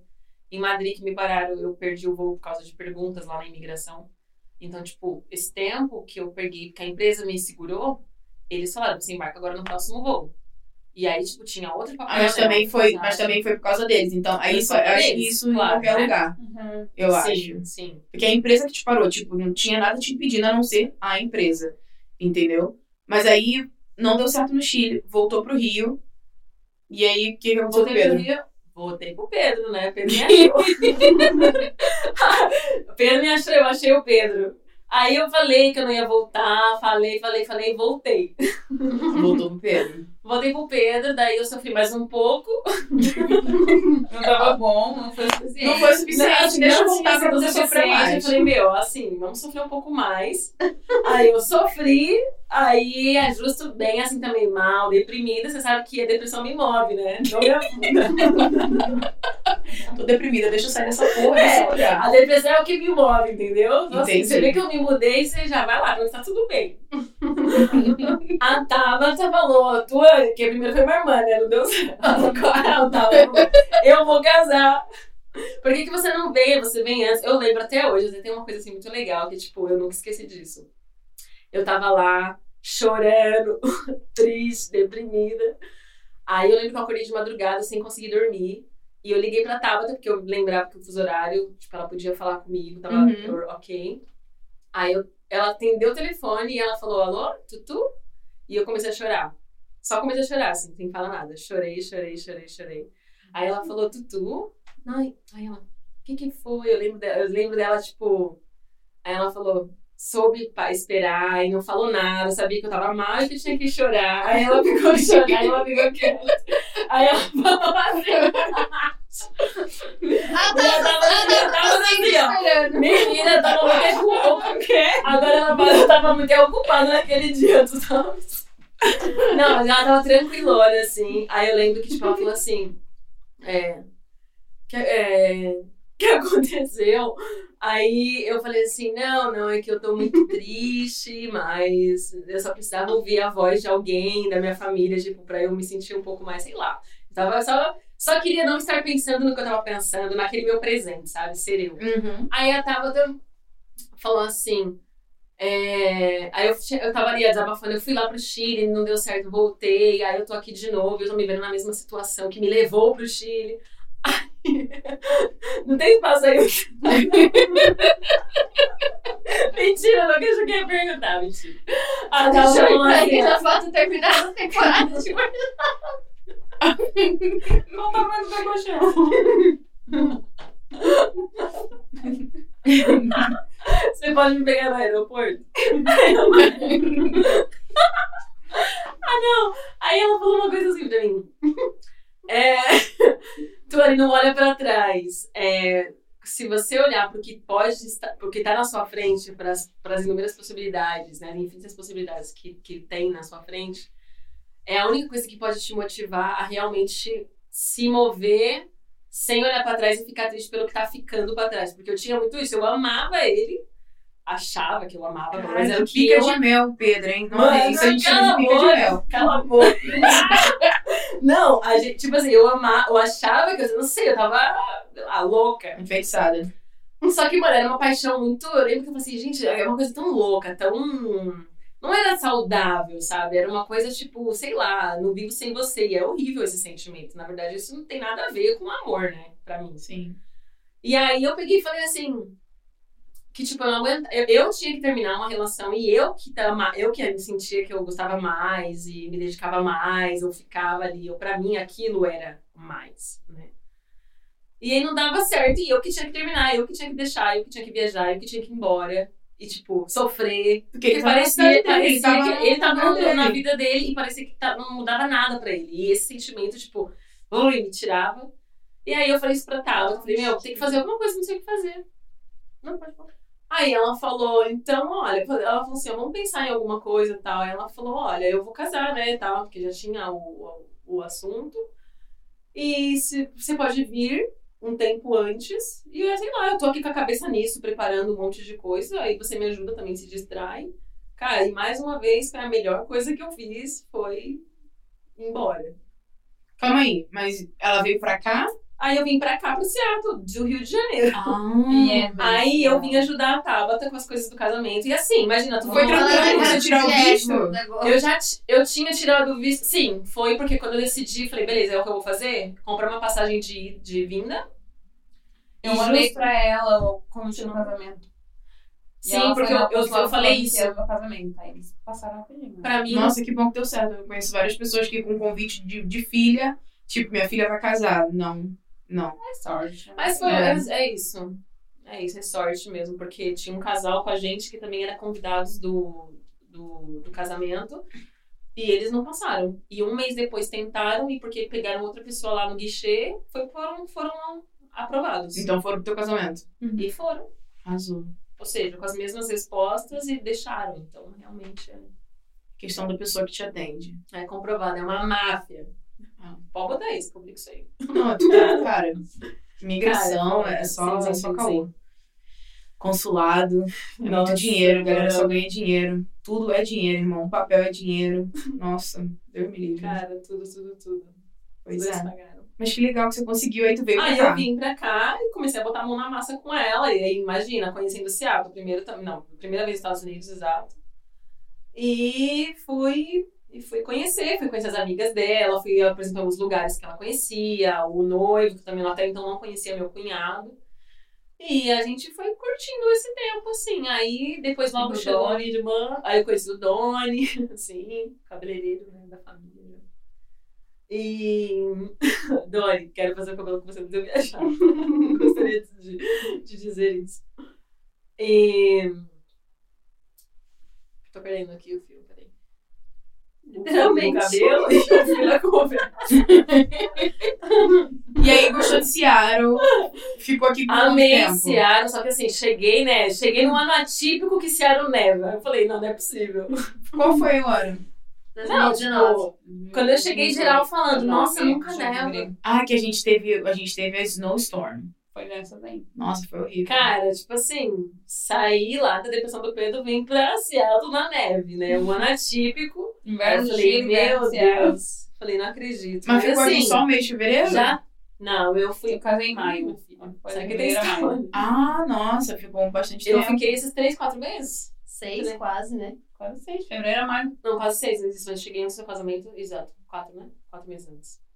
Em Madrid, que me pararam, eu perdi o voo por causa de perguntas lá na imigração. Então, tipo, esse tempo que eu peguei, que a empresa me segurou, eles falaram, você embarca agora no próximo voo. E aí, tipo, tinha outra papel. Ah, mas né, também foi, mas também foi por causa deles. Então, aí isso, causa acho que isso em claro, qualquer né? lugar, Uhum. eu sim, acho. Sim, Porque a empresa que te parou, tipo, não tinha nada te impedindo a não ser a empresa. Entendeu? Mas aí não deu certo no Chile, voltou pro Rio. E aí, o que, que aconteceu com o Pedro? Rio, voltei pro Pedro, né? Pedro me [LAUGHS] achou. [LAUGHS] Pedro me achou, eu achei o Pedro. Aí eu falei que eu não ia voltar, falei, falei, falei, voltei. Voltou pro Pedro. Voltei pro Pedro, daí eu sofri mais um pouco. [LAUGHS] Não tava bom, não foi suficiente. Não foi o suficiente, deixa eu voltar pra você sofrer Eu mais. falei, meu, assim, vamos sofrer um pouco mais. Aí eu sofri, aí é justo bem assim também, mal, deprimida. Você sabe que a depressão me move, né? Não me afunda. [LAUGHS] Tô deprimida, deixa eu sair dessa porra É. A depressão é o que me move, entendeu? Então, assim, Entendi. você vê que eu me mudei, você já vai lá, porque tá tudo bem. [LAUGHS] a Tabata falou, tua, que primeiro foi minha irmã, né? Não deu certo. Ela tava, eu vou casar. Por que, que você não veio? Você vem antes. Eu lembro até hoje, tem uma coisa assim muito legal, que tipo, eu nunca esqueci disso. Eu tava lá, chorando, [LAUGHS] triste, deprimida. Aí eu lembro que eu acordei de madrugada sem conseguir dormir. E eu liguei pra Tabata, porque eu lembrava que o fuso horário, tipo, ela podia falar comigo, tava Uhum. ok. Aí eu, ela atendeu o telefone e ela falou, alô, Tutu? E eu comecei a chorar. Só comecei a chorar, assim, sem falar nada. Chorei, chorei, chorei, chorei. Aí ela falou, Tutu? Ai, aí ela, o que que foi? Eu lembro, dela, eu lembro dela, tipo... Aí ela falou, soube esperar e não falou nada, sabia que eu tava mal e que tinha que chorar. Aí ela ficou [LAUGHS] chorando, aí ela ficou quieta. Aí ela falou assim... Ah, Ela tava, ela tava assim, ó. Menina, tava [LAUGHS] muito ocupada. O quê? Agora ela tava muito ocupada naquele dia, tu tava. [LAUGHS] Não, mas ela tava tranquilona, assim. Aí eu lembro que, tipo, ela falou assim. É. Que, é, [LAUGHS] que aconteceu? Aí eu falei assim: não, não, é que eu tô muito [LAUGHS] triste, mas eu só precisava ouvir a voz de alguém da minha família, tipo, pra eu me sentir um pouco mais, sei lá. Eu tava só. Só queria não estar pensando no que eu tava pensando, naquele meu presente, sabe? Ser eu. Uhum. Aí a Tabata falou assim. É, Aí eu, eu tava ali desabafando, eu fui lá pro Chile, não deu certo, voltei, aí eu tô aqui de novo, eu tô me vendo na mesma situação que me levou pro Chile. Aí, [LAUGHS] não tem espaço aí. [LAUGHS] mentira, não que eu ia perguntar, mentira. A Tabata falou assim, já falta terminar a temporada de Qual o tamanho do teu colchão? Você pode me pegar no aeroporto? ah, não! Aí ela falou uma coisa assim pra mim. É... Não olha pra trás. É... Se você olhar pro que pode estar, pro que tá na sua frente, para as inúmeras possibilidades, né, infinitas possibilidades que, que tem na sua frente, é a única coisa que pode te motivar a realmente se mover sem olhar pra trás e ficar triste pelo que tá ficando pra trás. Porque eu tinha muito isso, eu amava ele, achava que eu amava, menos era o pica de mel, Pedro, hein? Não, Mano, isso a gente chama cala de pica a de boca. mel. Cala a boca. [LAUGHS] não, a gente, tipo assim, eu amava, eu achava que, eu não sei, eu tava ah, louca. Enfeitiçada. Só que, mano, era uma paixão muito. Eu lembro que eu falei assim, gente, é uma coisa tão louca, tão. Não era saudável, sabe? Era uma coisa tipo, sei lá, não vivo sem você. E é horrível esse sentimento. Na verdade, isso não tem nada a ver com amor, né? Pra mim. Sim. E aí eu peguei e falei assim. Que tipo, eu não aguento. Eu, eu tinha que terminar uma relação e eu que tava, eu que sentia que eu gostava mais e me dedicava mais, eu ficava ali. Eu, pra mim, aquilo era mais, né? E aí não dava certo, e eu que tinha que terminar, eu que tinha que deixar, eu que tinha que viajar, eu que tinha que ir embora. E, tipo, sofrer. Porque ele Porque parecia, dele, parecia ele tava que ele tava vida na vida dele e parecia que tá- não mudava nada pra ele. E esse sentimento, tipo, ui, me tirava. E aí eu falei isso pra Tala, eu falei, meu, tem que fazer alguma coisa, não sei o que fazer. Não, pode falar. Aí ela falou, então, olha, ela falou assim, vamos pensar em alguma coisa e tal. Aí ela falou, olha, eu vou casar, né, tal, porque já tinha o, o, o assunto. E se, você pode vir um tempo antes. E eu, sei lá, eu tô aqui com a cabeça nisso, preparando um monte de coisa. Aí você me ajuda também, se distrai. Cara, e mais uma vez, foi a melhor coisa que eu fiz, foi ir embora. Calma aí, mas ela veio pra cá? Aí eu vim pra cá, pro Seattle, do Rio de Janeiro. Ah. Aí eu vim ajudar a Tabata com as coisas do casamento. E assim, imagina, tu Foi tranquilo você tirar o visto? Eu já eu tinha tirado o visto. Sim, foi porque quando eu decidi, falei, beleza, é o que eu vou fazer? Comprar uma passagem de, de vinda. Eu E mandei just- pra ela como tinha no casamento. E Sim, porque eu, eu, eu falei isso. do casamento. Aí eles passaram rapidinho. Pra mim, Nossa, que bom que deu certo. Eu conheço várias pessoas que com convite de, de filha, tipo, minha filha vai casar. Não, não. É sorte. né? Mas foi, É. é. é isso. É isso, é sorte mesmo, porque tinha um casal com a gente que também era convidados do, do, do casamento e eles não passaram. E um mês depois tentaram e porque pegaram outra pessoa lá no guichê, foi, foram, foram aprovados. Então foram pro teu casamento. E foram. Arrasou. Ou seja, com as mesmas respostas e deixaram. Então, realmente é, Questão da pessoa que te atende. é comprovado, é uma máfia. Ah. Pode botar isso, publica isso aí. Não, é tudo, cara. Migração Cara, é só, sim, é só sim, caô. Consulado, é muito Nossa, dinheiro, a galera só ganha dinheiro. Tudo é dinheiro, irmão. Papel é dinheiro. Nossa, Deus me livre. Cara, tudo, tudo, tudo. pois Tudo é. Mas que legal que você conseguiu, aí tu veio pra Aí cá. eu vim pra cá e comecei a botar a mão na massa com ela. E aí, imagina, conhecendo o Seattle. Primeiro, tam- não, primeira vez nos Estados Unidos, exato. E fui, e fui conhecer, fui conhecer as amigas dela, fui apresentar os lugares que ela conhecia, o noivo, que também até então não conhecia meu cunhado. E a gente foi curtindo esse tempo, assim. Aí depois logo chegou a minha irmã, aí eu conheci o Doni, [LAUGHS] assim, cabeleireiro né, da família. E [LAUGHS] Doni, quero fazer o cabelo com você, mas [LAUGHS] eu viajar. Gostaria de, de dizer isso. E. Tô perdendo aqui o fio, peraí. Literalmente. O cabelo e da conversa. [LAUGHS] E aí gostou de Seattle, ficou aqui muito Amei tempo. Seattle, só que assim, cheguei, né? Cheguei num ano atípico que Seattle neva. Eu falei, não, não é possível. Qual foi o ano? Não, 2019. tipo, quando eu cheguei geral falando, nossa, nunca neva. Ah, que a gente teve, a gente teve a Snowstorm. Foi nessa daí. Nossa, foi horrível. Cara, tipo assim, saí lá da depressão do Pedro, vim pra Seattle na neve, né? Um ano atípico. Inverno eu falei, meu Seattle. Deus. Falei, não acredito. Mas ficou assim, só o mês de fevereiro? Já? Não, eu fui. Eu casei em maio. De que tem história. Ah, nossa, ficou bastante Eu tempo. fiquei esses três, quatro meses? Seis, quase, né? Quase seis. Fevereiro a maio. Não, quase seis meses. Cheguei antes do seu casamento. Exato. Quatro, né? Quatro meses antes.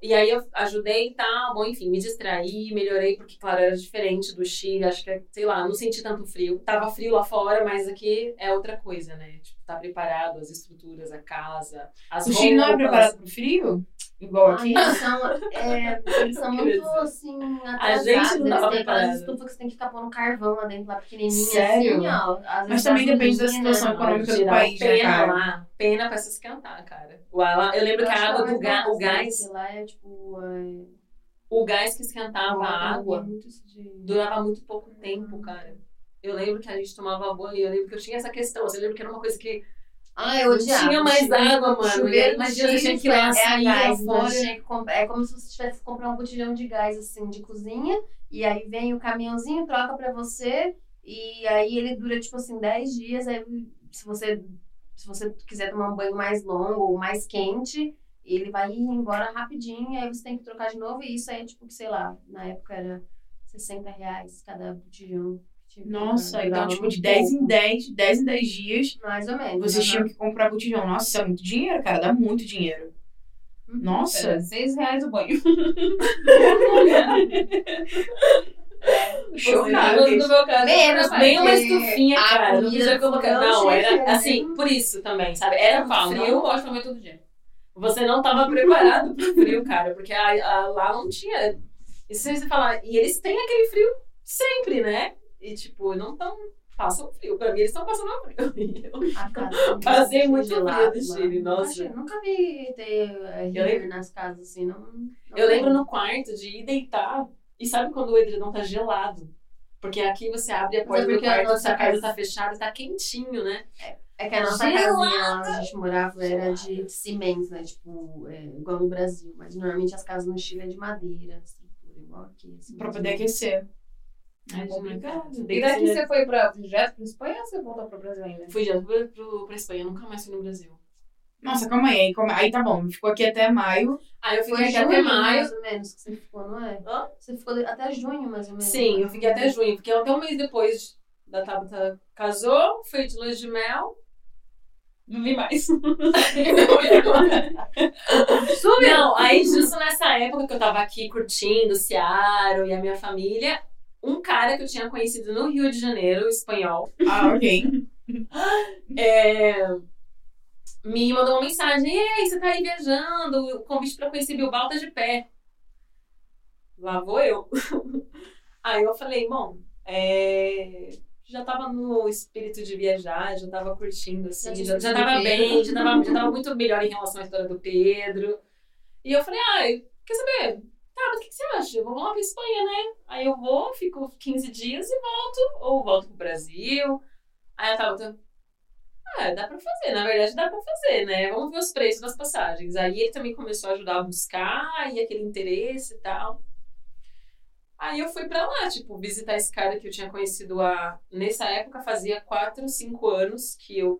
E aí eu ajudei e tal, bom, enfim, me distraí, melhorei, porque, claro, era diferente do Chile, acho que, sei lá, não senti tanto frio. Tava frio lá fora, mas aqui é outra coisa, né? Tipo, tá preparado, as estruturas, a casa, as O Chile não é roupas. preparado pro frio? Igual Ah, aqui? eles são, é, eles são [LAUGHS] muito, dizer, assim, gente atrasados. não Eles tava têm aquelas estufas que você tem que ficar pondo carvão lá dentro, lá pequenininha, Sério? assim, ó. Às Mas também depende da gasolina, situação né? econômica do país, né, pena cara? lá, pena pra se esquentar, cara. O- lá- Eu lembro que a água é do mais ga, o né? gás, lá é, tipo, é, o gás que esquentava a tem água muito durava muito pouco tempo, cara. Eu lembro que a gente tomava banho, eu lembro que eu tinha essa questão, você lembra que era uma coisa que Ah, eu Não odiava. tinha mais água, mano. Chuveiro Imagina, tinha que ir lá, é sair gás. então fora. tinha que É como se você tivesse que comprar um botijão de gás, assim, de cozinha. E aí vem o caminhãozinho, troca pra você. E aí ele dura, tipo assim, 10 dias. Aí se você, se você quiser tomar um banho mais longo ou mais quente, ele vai ir embora rapidinho. Aí você tem que trocar de novo. E isso aí é tipo, sei lá, na época era 60 reais cada botijão. Tipo, Nossa, então, durava tipo, de 10 em pouco. 10, 10 em 10 dias, Mais ou menos. vocês aham. tinham que comprar botijão. Nossa, isso é muito dinheiro, cara. Dá muito dinheiro. Nossa. Era seis reais o banho. [LAUGHS] Chocado. No meu caso, Menos, bem uma estufinha, a cara. Não precisa colocar. Não, era né? assim, por isso também, sabe? Era Eu falo, não frio. gosto de comer todo dia. Você não tava preparado pro frio, cara, porque a- a- lá não tinha. E se você falar, e eles têm aquele frio sempre, né? E tipo, não tão. Passam frio. Pra mim, eles estão passando frio. [LAUGHS] A casa [LAUGHS] Passei é muito frio lá. Chile, Nunca nossa. achei- Nunca vi ter eh, heater nas casas assim, não. não Eu lembro no quarto de ir deitar. E sabe quando o edredom tá gelado? Porque aqui você abre a Mas porta é do porque a quarto, nossa casa casa- tá fechada e tá quentinho, né? É que a nossa casinha lá onde a gente morava era de cimento, né? Tipo, é, igual no Brasil. Mas normalmente as casas no Chile é de madeira, estrutura, igual aqui. Assim, Pra poder aquecer. É complicado. E Deita daqui você foi pra, direto pra Espanha ou você voltou pro Brasil ainda? Fui já pro, pro, pra Espanha, nunca mais fui no Brasil. Nossa, calma aí. Aí, calma- aí tá bom. Ficou aqui até maio. Aí eu Foi fiquei aqui junho, até maio. mais ou menos, que você ficou, não é? Hã? Você ficou até junho, mais ou menos. Sim, né? eu fiquei até junho, porque até um mês depois da Tabata casou, foi de lua de mel. Não vi mais. [LAUGHS] Não, aí justo nessa época que eu tava aqui curtindo o Searo e a minha família, um cara que eu tinha conhecido no Rio de Janeiro, espanhol, Ah, ok. [LAUGHS] é, me mandou uma mensagem: Ei, você tá aí viajando? O convite pra conhecer Bilbao tá de pé. Lá vou eu. [LAUGHS] Aí eu falei: Bom, é, já tava no espírito de viajar, já tava curtindo, assim, Já já, já tava bem, já tava, já tava muito melhor em relação à história do Pedro. E eu falei: Ai, quer saber? Tá, mas o que, que você acha? Vamos lá pra Espanha, né? Aí eu vou, fico 15 dias e volto, ou volto pro Brasil. Aí eu tava, ah, dá pra fazer, na verdade dá pra fazer, né? Vamos ver os preços das passagens. Aí ele também começou a ajudar a buscar e aquele interesse e tal. Aí eu fui pra lá, tipo, visitar esse cara que eu tinha conhecido há. Nessa época fazia 4, 5 anos que eu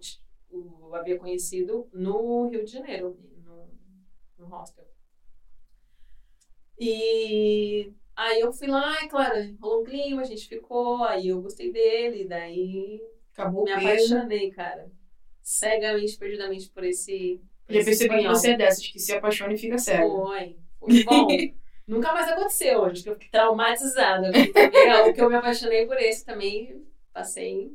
o havia conhecido no Rio de Janeiro, no, no hostel. E aí eu fui lá, e claro, rolou um clima, a gente ficou, aí eu gostei dele, daí Acabou me apaixonei, cara. Cegamente, perdidamente por esse. por Já esse percebi que você é dessas, que se apaixona e fica cego. Foi. Foi bom. [LAUGHS] Nunca mais aconteceu, acho que eu fiquei traumatizada. porque também é o que eu me apaixonei por esse também, passei.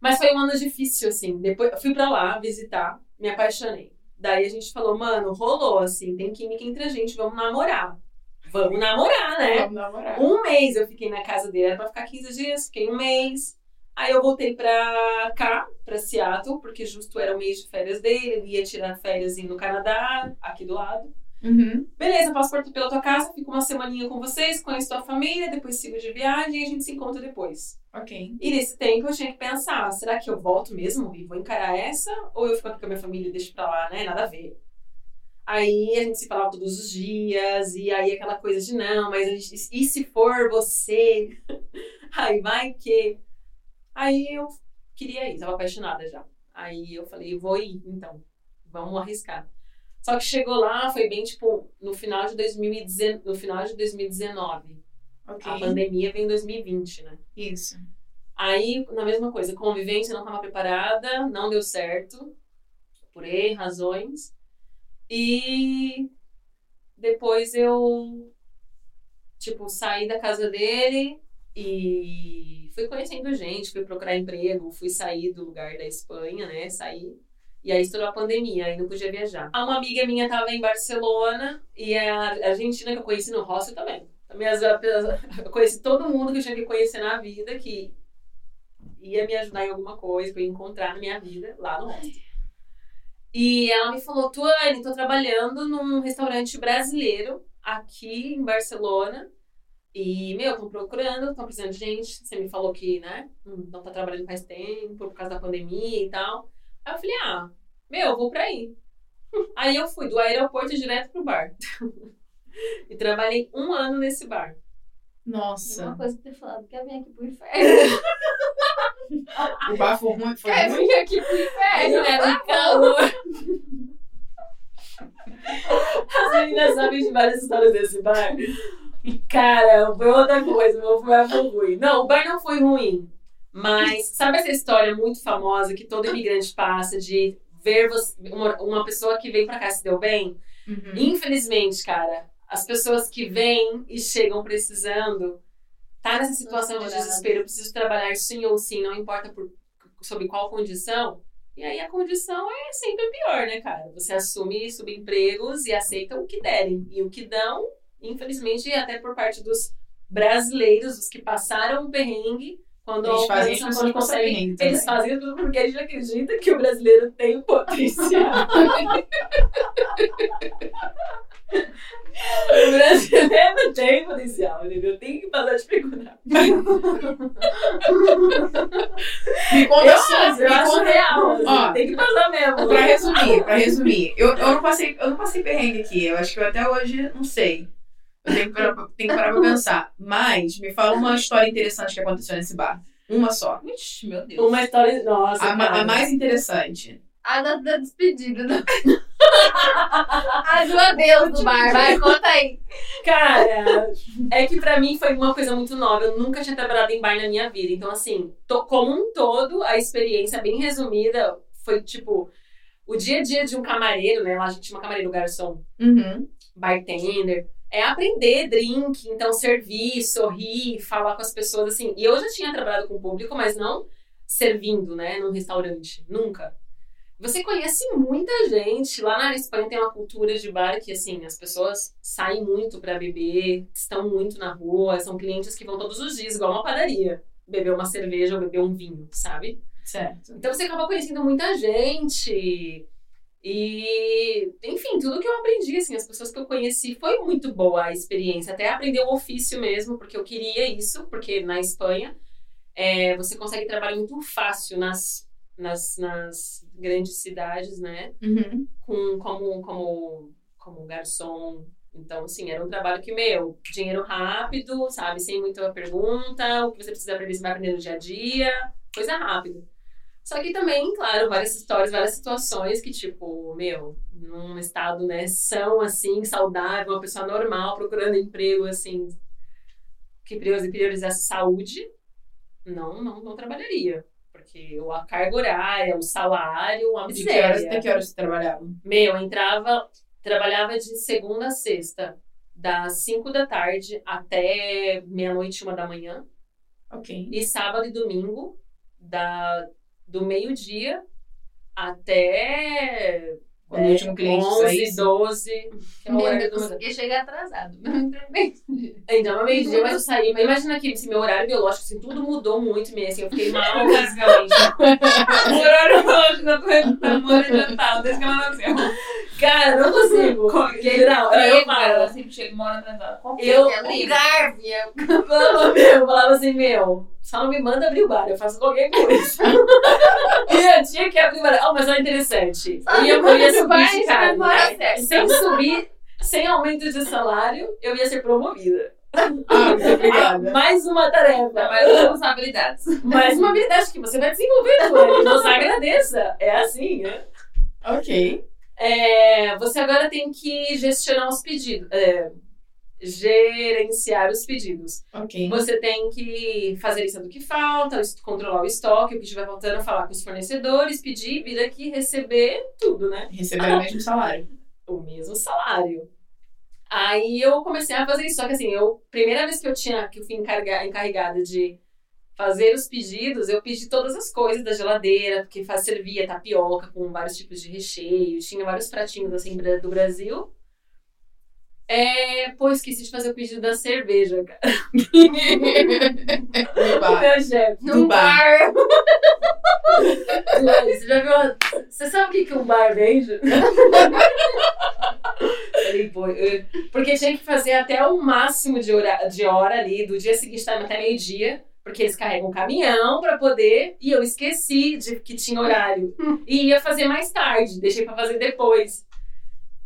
Mas foi um ano difícil, assim. Depois, eu fui pra lá visitar, me apaixonei. Daí a gente falou, mano, rolou, assim, tem química entre a gente, vamos namorar. Vamos namorar, né? Vamos namorar. Um mês eu fiquei na casa dele, era pra ficar 15 dias, fiquei um mês. Aí eu voltei pra cá, pra Seattle, porque justo era o mês de férias dele, ele ia tirar férias no Canadá, aqui do lado. Uhum. Beleza, passaporto pela tua casa, fico uma semaninha com vocês, conheço tua família, depois sigo de viagem e a gente se encontra depois. Ok. E nesse tempo eu tinha que pensar, será que eu volto mesmo e vou encarar essa? Ou eu fico aqui com a minha família e deixo pra lá, né? Nada a ver. Aí a gente se falava todos os dias, e aí aquela coisa de não, mas a gente, e se for você? [LAUGHS] Aí vai que. Aí eu queria ir, tava apaixonada já. Aí eu falei, vou ir, então, vamos arriscar. Só que chegou lá, foi bem tipo no final de 2019, no final de 2019. Ok. A pandemia veio em 2020, né? Isso. Aí, na mesma coisa, convivência não estava preparada, não deu certo, por E razões. E depois eu, tipo, saí da casa dele e fui conhecendo gente, fui procurar emprego, fui sair do lugar da Espanha, né? Saí. E aí estourou a pandemia, aí não podia viajar. Uma amiga minha estava em Barcelona e a Argentina que eu conheci no hostel também. Também as, eu conheci todo mundo que eu tinha que conhecer na vida, que ia me ajudar em alguma coisa, que eu ia encontrar na minha vida lá no hostel. E ela me falou, Tuane, tô trabalhando num restaurante brasileiro aqui em Barcelona. E, meu, estão procurando, estão precisando de gente. Você me falou que, né, não tá trabalhando faz tempo, por causa da pandemia e tal. Aí eu falei, ah, meu, eu vou pra aí. Aí eu fui do aeroporto direto pro bar. [LAUGHS] e trabalhei um ano nesse bar. Nossa. Uma coisa que ter falado, quer vir aqui pro inferno. O bar foi ruim. Foi Quer ruim. vir aqui pro inferno. Né? calor. As meninas sabem de várias histórias desse bar. Cara, foi outra coisa, o meu bar foi ruim. Não, o bar não foi ruim. Mas sabe essa história muito famosa que todo imigrante passa de ver você- uma, uma pessoa que veio pra cá se deu bem? Uhum. Infelizmente, cara, as pessoas que vêm e chegam precisando tá nessa situação de desespero, preciso trabalhar sim ou sim, não importa por, sob qual condição. E aí a condição é sempre pior, né, cara? Você assume subempregos e aceita o que derem. E o que dão, infelizmente, até por parte dos brasileiros, os que passaram o perrengue, quando Eles fazem pessoas quando conseguem. também. Eles fazem tudo porque a gente acredita que o brasileiro tem potencial. [LAUGHS] o brasileiro tem potencial, entendeu? Tem que passar dificuldade. Me conta Eu só. acho, me conta- real. assim, Ó, tem que passar mesmo. Pra resumir, pra resumir, eu, eu, não passei, eu não passei perrengue aqui. Eu acho que eu até hoje não sei. Tenho que parar, pra- tenho que parar pra pensar. Mas me fala uma história interessante que aconteceu nesse bar. Uma só. Ixi, meu Deus. Uma história. Nossa, A, ma- a mais interessante. A da, da despedida. né? a do adeus do bar. Vai, conta aí. Cara, é que pra mim foi uma coisa muito nova. Eu nunca tinha trabalhado em bar na minha vida. Então, assim, to- como um todo, a experiência bem resumida foi tipo o dia a dia de um camareiro, né? Lá a gente tinha uma camareiro garçom, Uhum. bartender. É aprender drink, então servir, sorrir, falar com as pessoas assim. E eu já tinha trabalhado com o público, mas não servindo, né, num restaurante, nunca. Você conhece muita gente. Lá na Espanha tem uma cultura de bar que, assim, as pessoas saem muito pra beber, estão muito na rua, são clientes que vão todos os dias, igual uma padaria. Beber uma cerveja ou beber um vinho, sabe? Certo. Então você acaba conhecendo muita gente. E, enfim, tudo que eu aprendi, assim, as pessoas que eu conheci, foi muito boa a experiência. Até aprender o ofício mesmo, porque eu queria isso, porque na Espanha é, você consegue trabalhar muito fácil nas, nas, nas grandes cidades, né? Uhum. com, como, como, como garçom. Então, assim, era um trabalho que, meu, dinheiro rápido, sabe? Sem muita pergunta, o que você precisa aprender, você vai aprender no dia a dia, coisa rápida. Só que também, claro, várias histórias, várias situações que, tipo, meu, num estado, né, são, assim, saudável, uma pessoa normal, procurando emprego, assim, que priori- priorizasse saúde, não, não, não trabalharia. Porque a carga horária, o salário, uma De que horas miséria. até que horas você trabalhava? Meu, entrava, trabalhava de segunda a sexta, das 5 da tarde até meia-noite, uma da manhã. Ok. E sábado e domingo, da, do meio-dia até Quando o último cliente 11, saísse. 12. Que é o Meu horário Deus, do consegui chegar atrasado. [LAUGHS] Não. Então, no meio-dia, mas eu saí. Mas imagina que esse meu horário biológico, assim, tudo mudou muito mesmo. Assim, eu fiquei mal, [LAUGHS] basicamente. O horário biológico da tua muito adiantado, desde que ela nasceu. Cara, não consigo. Porque, não, eu Ela falo. sempre chega uma hora atrasada. Eu, É. Garve. é- falava, meu, falava assim, meu, só não me manda abrir o bar, eu faço qualquer coisa. [LAUGHS] e eu tinha que abrir o bar. Oh, mas olha interessante. Ia, me eu ia manda abrir o bar subir e de cargo, né? Sem subir, sem aumento de salário, eu ia ser promovida. Ah, muito obrigada. [LAUGHS] Mais uma tarefa. Mais responsabilidades. Mais uma habilidade que você vai desenvolver, Joane. Você agradeça. É assim, né? Ok. É, você agora tem que gestionar os pedidos. é, gerenciar os pedidos. Ok. Você tem que fazer lista do que falta, controlar o estoque, o que estiver faltando, falar com os fornecedores, pedir, vir aqui receber tudo, né? Receber o mesmo salário. O mesmo salário. Aí eu comecei a fazer isso, só que assim, eu primeira vez que eu tinha que eu fui encarga- encarregada de fazer os pedidos, eu pedi todas as coisas da geladeira, porque faz, servia tapioca com vários tipos de recheio, tinha vários pratinhos assim do Brasil. É, pô, esqueci de fazer o pedido da cerveja, cara. [LAUGHS] No bar. Meu chefe. Do Num bar. bar. Você já viu? Você sabe o que, que um bar vende? [LAUGHS] Porque tinha que fazer até o máximo de hora, de hora ali, do dia seguinte até meio-dia, porque eles carregam um caminhão pra poder, e eu esqueci de que tinha horário. E ia fazer mais tarde, deixei pra fazer depois.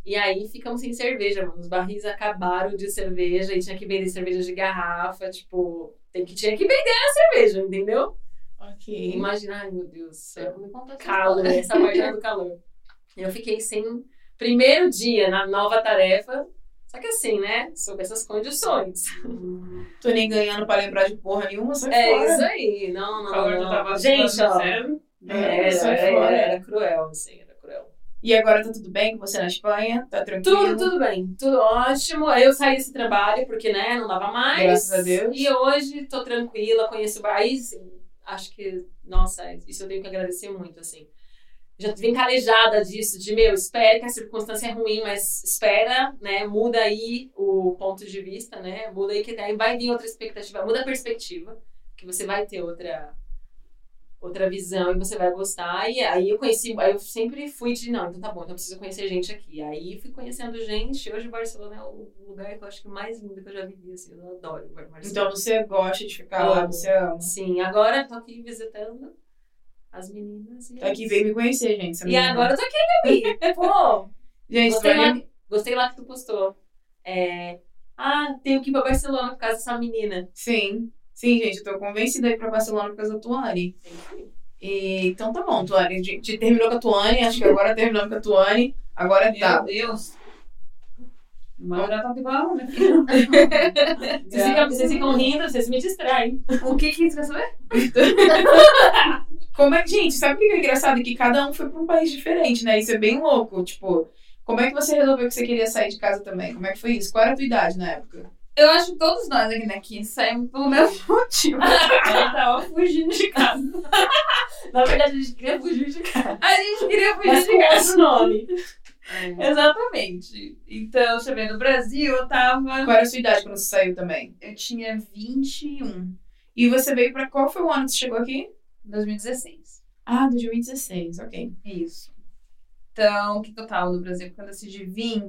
E aí ficamos sem cerveja, mano. Os barris acabaram de cerveja e tinha que vender cerveja de garrafa. Tipo, tem que, tinha que vender a cerveja, entendeu? Ok. Imagina, ai meu Deus do céu. Me conta essa Calor, essa parte do calor. Eu fiquei sem. Primeiro dia na nova tarefa. Só que assim, né? Sob essas condições. [LAUGHS] Tô nem ganhando pra lembrar de porra nenhuma, sai É fora. isso aí. Não, não, não. tava Gente, ó. zero. É, Era, era, fora. era cruel, assim, era. E agora tá tudo bem com você na Espanha? Tá tranquilo? Tudo, tudo bem, tudo ótimo. Aí eu saí desse trabalho porque, né, não dava mais. Graças a Deus. E hoje tô tranquila, conheço o país. Acho que, nossa, isso eu tenho que agradecer muito, assim. Já vim calejada disso, de, meu, espera que a circunstância é ruim, mas espera, né, muda aí o ponto de vista, né, muda aí que aí vai vir outra expectativa, muda a perspectiva, que você vai ter outra outra visão e você vai gostar. E aí eu conheci, aí eu sempre fui de, não, então tá bom, então eu preciso conhecer gente aqui. Aí fui conhecendo gente, hoje Barcelona é o lugar que eu acho que mais lindo que eu já vivi, assim, eu adoro Barcelona. Então você gosta de ficar lá, você ama. Sim, agora tô aqui visitando as meninas. E Tá aqui, veio me conhecer, gente. E menina. agora eu tô aqui, Gabi. [LAUGHS] Pô, Gente, gostei lá, gostei lá que tu postou. É, ah, tenho que ir pra Barcelona por causa dessa menina. Sim. Sim, gente, eu tô convencida aí pra Barcelona por causa da Tuane. E, então tá bom, Tuane. A gente terminou com a Tuane, acho que agora terminamos com a Tuane. Agora tá. Meu Deus. Mas já tá igual, né? [LAUGHS] Vocês, ficam, vocês ficam rindo, vocês me distraem. O que que você quer saber? [LAUGHS] Como é, gente, sabe o que é engraçado? Que cada um foi pra um país diferente, né? Isso é bem louco. Tipo, como é que você resolveu que você queria sair de casa também? Como é que foi isso? Qual era a tua idade na época? Eu acho que todos nós aqui daqui saímos pelo mesmo [LAUGHS] motivo. Ela tava fugindo de casa. [LAUGHS] Na verdade, a gente queria fugir de casa. A gente queria fugir Mas de com casa. outro nome. Exatamente. Então, eu ver, no Brasil eu tava. Qual era a sua idade quando você saiu também? Eu tinha 21, E você veio pra qual foi o ano que você chegou aqui? 2016. Ah, 2016, ok. Isso. Então, o que que eu tava no Brasil? Quando eu decidi vir,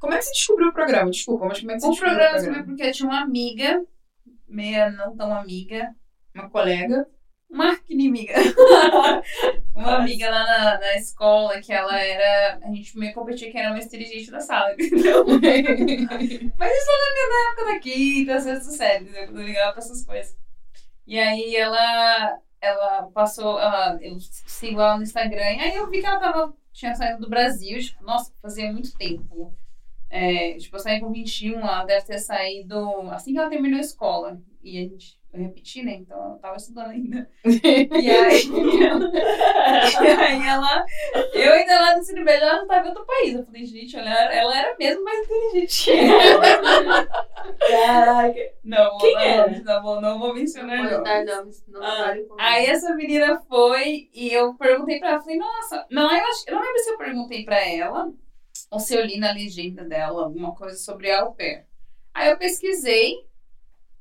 Como é que você descobriu o programa? Desculpa, mas como é que você o descobriu programa o eu programa? descobri porque eu tinha uma amiga, meia não tão amiga, Uma colega. uma inimiga. [LAUGHS] uma amiga lá na, na escola que ela era. A gente meio competia que era mais inteligente da sala, [LAUGHS] entendeu? [LAUGHS] Mas isso não é da época da quinta, sexta série, entendeu? Quando eu ligava pra essas coisas. E aí ela. Ela passou. Ela, eu sigo ela no Instagram, e aí eu vi que ela tava, tinha saído do Brasil, tipo, nossa, fazia muito tempo. É, tipo, eu saí com 21, ela deve ter saído assim que ela terminou a escola. E a gente, eu repeti, né? Então eu tava estudando ainda. [LAUGHS] E aí, [LAUGHS] e aí ela, eu ainda lá no ensino médio, ela não tava em outro país. Eu falei, gente, ela, era- ela era mesmo mais inteligente. Caraca. Não, Quem não, era? não, vou, não vou mencionar não. dar nomes, não Ah, Aí essa menina foi e eu perguntei pra ela, falei, nossa, não, eu, acho, eu não lembro se eu perguntei pra ela ou se eu li na legenda dela alguma coisa sobre a au pair. Aí eu pesquisei,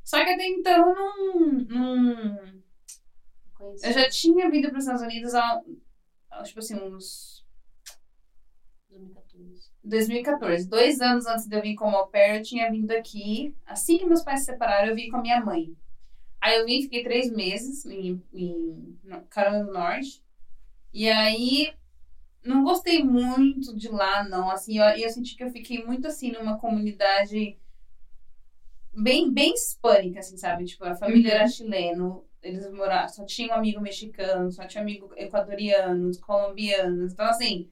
só que até então não, não eu já tinha vindo para os Estados Unidos há, tipo assim, uns 2014. 2014. Dois anos antes de eu vir como au pair, eu tinha vindo aqui. Assim que meus pais se separaram, eu vim com a minha mãe. Aí eu vim, fiquei três meses em, em Carolina do Norte. E aí, não gostei muito de lá, não. Assim, eu, eu senti que eu fiquei muito, assim, numa comunidade bem, bem hispânica, assim, sabe? Tipo, a família Uhum. era chileno. Eles moravam, só tinha um amigo mexicano, só tinha amigo equatorianos, colombianos. Então, assim,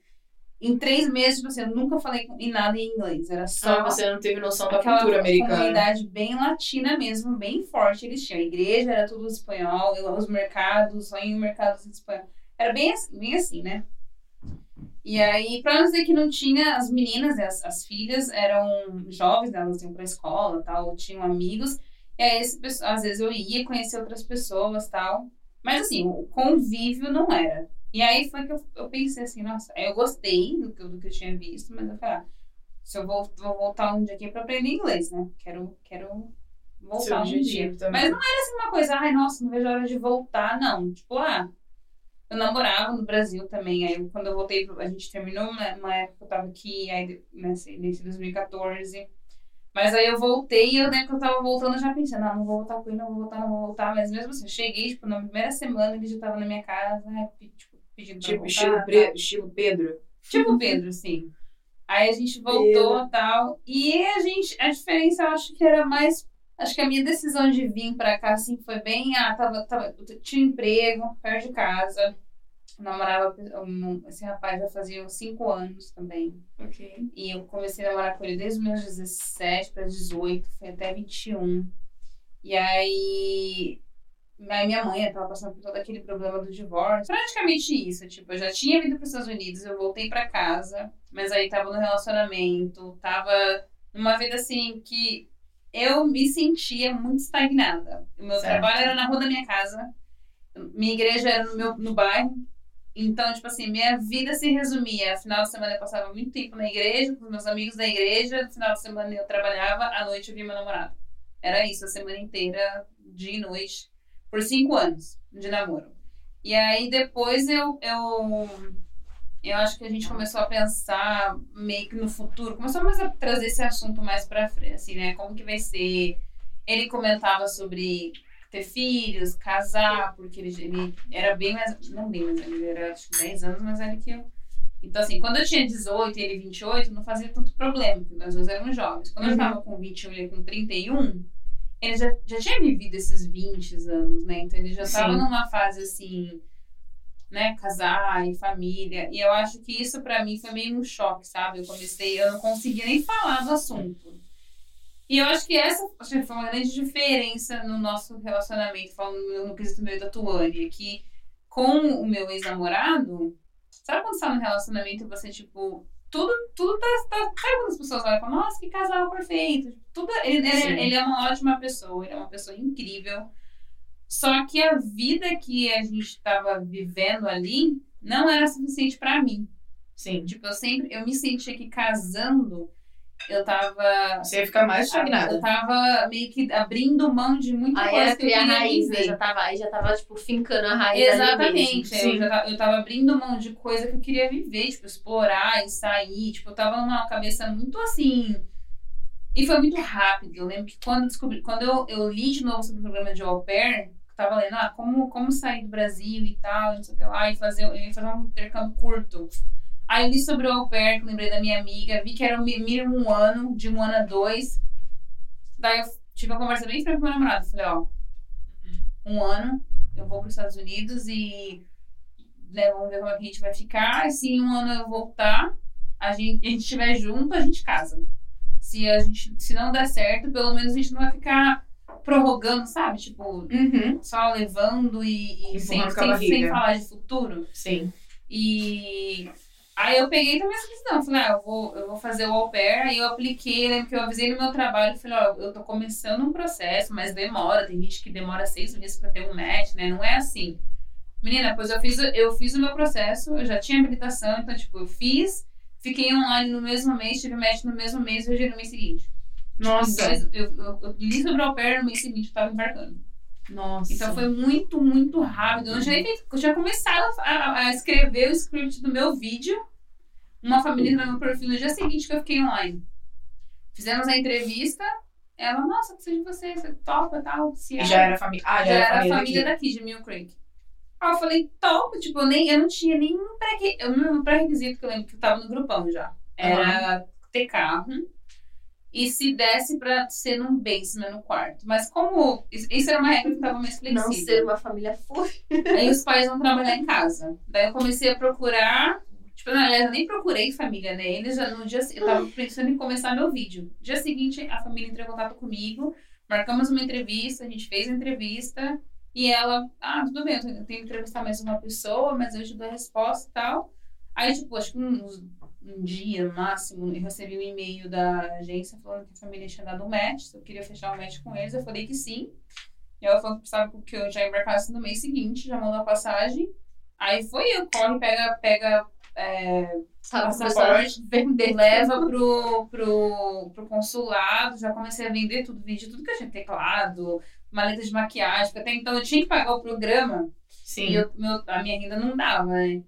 em três meses, tipo assim, eu nunca falei em nada em inglês. Era só Só você não teve noção da cultura americana. comunidade bem latina mesmo, bem forte. Eles tinham a igreja, era tudo espanhol, os mercados, só em mercados em espanhol. Era bem assim, bem assim, né? E aí, pra não dizer que não tinha, as meninas, né, as, as filhas, eram jovens, né, elas iam pra escola tal, tinham amigos. E aí, esse, às vezes eu ia conhecer outras pessoas tal. Mas assim, o convívio não era. E aí foi que eu, eu pensei assim, nossa, eu gostei do que, eu- do que eu tinha visto, mas eu falei, ah, se eu vou, vou voltar um dia aqui pra aprender inglês, né? Quero, quero Seu voltar um dia. também. Mas não era assim uma coisa, ai, nossa, não vejo a hora de voltar, não. Tipo, ah, eu namorava no Brasil também. Aí quando eu voltei, a gente terminou né, uma época que eu tava aqui, aí nesse, nesse 2014. Mas aí eu voltei e eu lembro que eu tava voltando já pensando, ah, não vou voltar com ele, não vou voltar, não vou voltar. Mas mesmo assim, eu cheguei, tipo, na primeira semana ele já tava na minha casa, pe- tipo, pedindo pra Tipo, voltar, estilo, tá? Estilo Pedro. Tipo [LAUGHS] Pedro, assim. Aí a gente voltou e tal. E a gente, a diferença eu acho que era mais. Acho que a minha decisão de vir pra cá, assim, foi bem. Ah, tava, tava, tinha emprego perto de casa. Namorava esse rapaz já fazia uns 5 anos também. Ok. E eu comecei a namorar com ele desde os meus 17 para 18, foi até 21. E aí. Aí minha mãe estava passando por todo aquele problema do divórcio. Praticamente isso. Tipo, eu já tinha vindo para os Estados Unidos, eu voltei para casa, mas aí tava no relacionamento, tava numa vida assim que eu me sentia muito estagnada. O meu Certo. trabalho era na rua da minha casa, minha igreja era no, meu, no bairro. Então, tipo assim, minha vida se resumia. Final de semana eu passava muito tempo na igreja, com os meus amigos da igreja. No final de semana eu trabalhava, à noite eu via meu namorado. Era isso, a semana inteira, dia e noite, por cinco anos de namoro. E aí depois eu, eu, eu acho que a gente começou a pensar meio que no futuro. Começou mais a trazer esse assunto mais pra frente, assim, né? Como que vai ser. Ele comentava sobre ter filhos, casar, porque ele, ele era bem mais. Não bem mais ele era acho que 10 anos mais velho que eu. Então, assim, quando eu tinha 18 e ele 28, não fazia tanto problema, porque nós dois éramos jovens. Quando eu Uhum. tava com 21 e ele com 31, ele já, já tinha vivido esses 20 anos, né? Então ele já tava Sim. numa fase assim, né? Casar e família. E eu acho que isso pra mim foi meio um choque, sabe? Eu comecei, eu não conseguia nem falar do assunto. E eu acho que essa acho que foi uma grande diferença no nosso relacionamento, falando no, quesito meu e da Tuane, que com o meu ex-namorado, sabe quando você tá no relacionamento e você, tipo, tudo, tudo tá, tá. Sabe quando as pessoas olham e falam, nossa, que casal perfeito? Tudo, ele, ele, ele é uma ótima pessoa, ele é uma pessoa incrível. Só que a vida que a gente estava vivendo ali não era suficiente pra mim. Sim. Tipo, eu sempre, eu me sentia que casando, eu tava Você ia ficar mais eu estagnada. tava meio que abrindo mão de muita Aí coisa eu criar queria raiz, né? viver. Já tava, aí já tava, tipo, fincando a raiz ali Exatamente. mesmo. é, Sim. Eu, já tava, eu tava abrindo mão de coisa que eu queria viver, tipo, explorar e sair. Tipo, eu tava numa cabeça muito assim. E foi muito rápido. Eu lembro que quando eu descobri, quando eu, eu li de novo sobre o programa de au pair, eu tava lendo, ah, como, como sair do Brasil e tal, e não sei o que lá, e fazer, eu ia fazer um intercâmbio curto. Aí eu li sobre o au pair, lembrei da minha amiga, vi que era o mínimo um ano, de um ano a dois. Daí eu tive uma conversa bem franca com meu namorado. Falei, ó, um ano, eu vou para os Estados Unidos e né, vamos ver como é que a gente vai ficar. E se em um ano eu voltar, a gente, a gente estiver junto, a gente casa. Se, a gente, se não der certo, pelo menos a gente não vai ficar prorrogando, sabe? Tipo, Uhum. só levando e, e sem, sem, sem falar de futuro. Sim. E aí eu peguei também essa decisão. Falei, ah, eu vou, eu vou fazer o au pair. Aí eu apliquei, lembro que eu avisei no meu trabalho. Falei, ó, eu tô começando um processo, mas demora. Tem gente que demora seis meses pra ter um match, né? Não é assim. Menina, pois eu fiz, eu fiz o meu processo, eu já tinha habilitação, então, tipo, eu fiz, fiquei online no mesmo mês, tive match no mesmo mês hoje no mês seguinte. Nossa. Dois- eu, eu, eu li sobre o pair no mês seguinte, eu tava embarcando. Nossa. Então foi muito, muito rápido. Eu, não tinha, nem feito- eu tinha começado a, a- escrever o script do meu vídeo. Uma família no meu perfil no dia seguinte que eu fiquei online. Fizemos a entrevista. Ela, nossa, preciso de você, você topa tal. Se E já era família. Ah, já já, era família família. daqui, de Mill Creek. Aí eu falei, top, tipo, eu, nem, eu não tinha nenhum pré- pré-requisito que eu lembro que eu tava no grupão já. Era ter carro. E se desse pra ser num basement no quarto. Mas como. Isso era uma regra que tava mais flexível. Não ser uma família fúria. Aí os pais vão trabalhar em [LAUGHS] casa. Daí eu comecei a procurar. Tipo, na aliás, eu nem procurei família, né? Eles já no dia. Eu tava pensando em começar meu vídeo. Dia seguinte, a família entrou em contato comigo. Marcamos uma entrevista, a gente fez a entrevista. E ela, ah, tudo bem, eu tenho eu tenho que entrevistar mais uma pessoa, mas eu te dou a resposta e tal. Aí, tipo, acho que uns, um dia no máximo, eu recebi um e-mail da agência falando que a família tinha dado um match, se eu queria fechar um match com eles. Eu falei que sim. E ela falou que precisava que eu já embarcasse no mês seguinte, já mandou a passagem. Aí foi eu, corre, pega, pega é, Passaporte, [LAUGHS] a vender. leva pro, pro, pro consulado, já comecei a vender tudo, vendi tudo que eu tinha, teclado, maleta de maquiagem, até então eu tinha que pagar o programa Sim. e eu- meu, a minha renda não dava, né?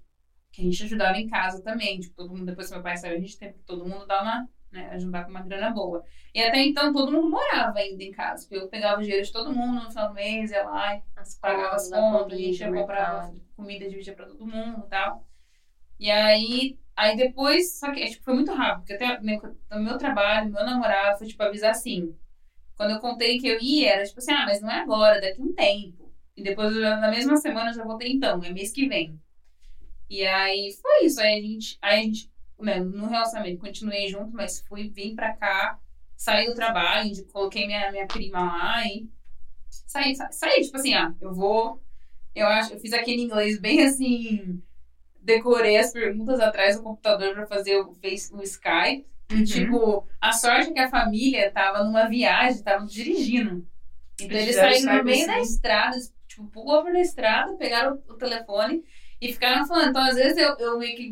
Que a gente ajudava em casa também, tipo, todo mundo, depois que meu pai saiu, a gente teve que todo mundo dar uma, né, ajudar com uma grana boa. E até então todo mundo morava ainda em casa, porque eu pegava o dinheiro de todo mundo no final do mês, ia lá e As pagava as contas, a gente ia comprar comida, dividia pra todo mundo e tal. E aí, Aí depois, só que tipo, foi muito rápido, porque até meu, no meu trabalho, meu namorado foi tipo avisar assim. Quando eu contei que eu ia, era tipo assim, ah, mas não é agora, daqui a um tempo. E depois, na mesma semana, eu já voltei então, é mês que vem. E aí foi isso. Aí a gente, aí a gente né, no relacionamento, continuei junto, mas fui, vim pra cá, saí do trabalho, coloquei minha, minha prima lá e saí, sa- saí, tipo assim, ah, eu vou. Eu acho, eu fiz aquele inglês bem assim. Decorei as perguntas atrás do computador pra fazer o, face, o Skype. Uhum. Tipo, a sorte é que a família tava numa viagem, tava dirigindo. Então Eles saíram no meio assim. da estrada, tipo, pulou na estrada, pegaram o telefone e ficaram falando. Então, às vezes, eu, eu meio que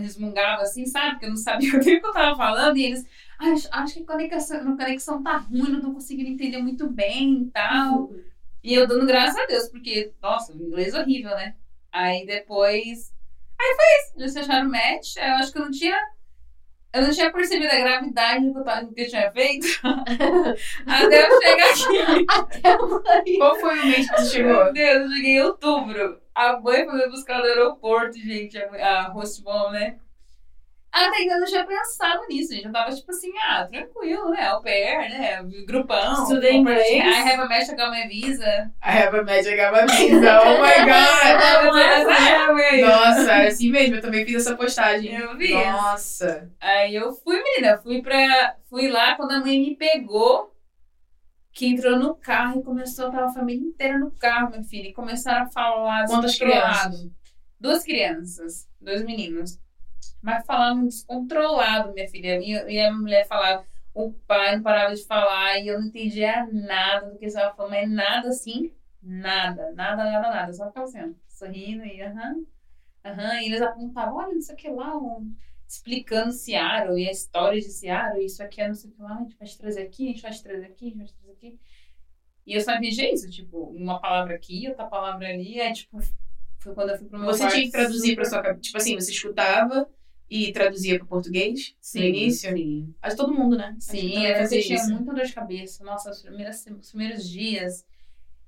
resmungava assim, sabe? Porque eu não sabia [LAUGHS] o que eu tava falando. E eles, "Ah, acho, acho que a conexão, a conexão tá ruim, não tô conseguindo entender muito bem e tal. E eu dando graças a Deus, porque, nossa, o inglês é horrível, né? Aí depois. Aí foi isso. Eles fecharam o match. Eu acho que eu não tinha. Eu não tinha percebido a gravidade do que eu, tinha feito. [LAUGHS] Até eu chegar aqui. Qual foi o mês que tu chegou? Meu Deus, eu cheguei em outubro. A mãe foi me buscar no aeroporto, gente. A, a host mom, né? Até então eu não tinha pensado nisso, gente. Eu tava tipo assim, ah, tranquilo, né? Au pair, né? Grupão. Estudei inglês. I have a match, I got my visa. I have a magic visa. Oh my [LAUGHS] god! Nossa, era assim mesmo. Eu também fiz essa postagem. Eu vi. Nossa. Aí eu fui, menina, fui pra. Fui lá quando a mãe me pegou, que entrou no carro e começou, tava a família inteira no carro, meu filho, e começaram a falar Quantas crianças? Duas crianças, dois meninos. Mas falavam descontrolado, minha filha. E, e a mulher falava, o pai não parava de falar, e eu não entendia nada do que eles estavam falando, mas nada assim, nada, nada, nada, nada. Só ficava assim, sorrindo e aham, aham. E eles apontavam, olha, não sei o que lá, um, explicando Seattle e a história de Seattle, isso aqui é não sei o que lá, a gente vai te trazer aqui, a gente vai te trazer aqui, a gente vai te trazer aqui. E eu só entendi isso, tipo, uma palavra aqui, outra palavra ali, é tipo, foi quando eu fui pro meu Você quarto tinha que traduzir pra super- sua cabeça. Tipo assim, você escutava e traduzia pro português Sim, no início? Sim, Acho todo mundo, né? Sim também eu tinha isso. muita dor de cabeça. Nossa, os primeiros, os primeiros dias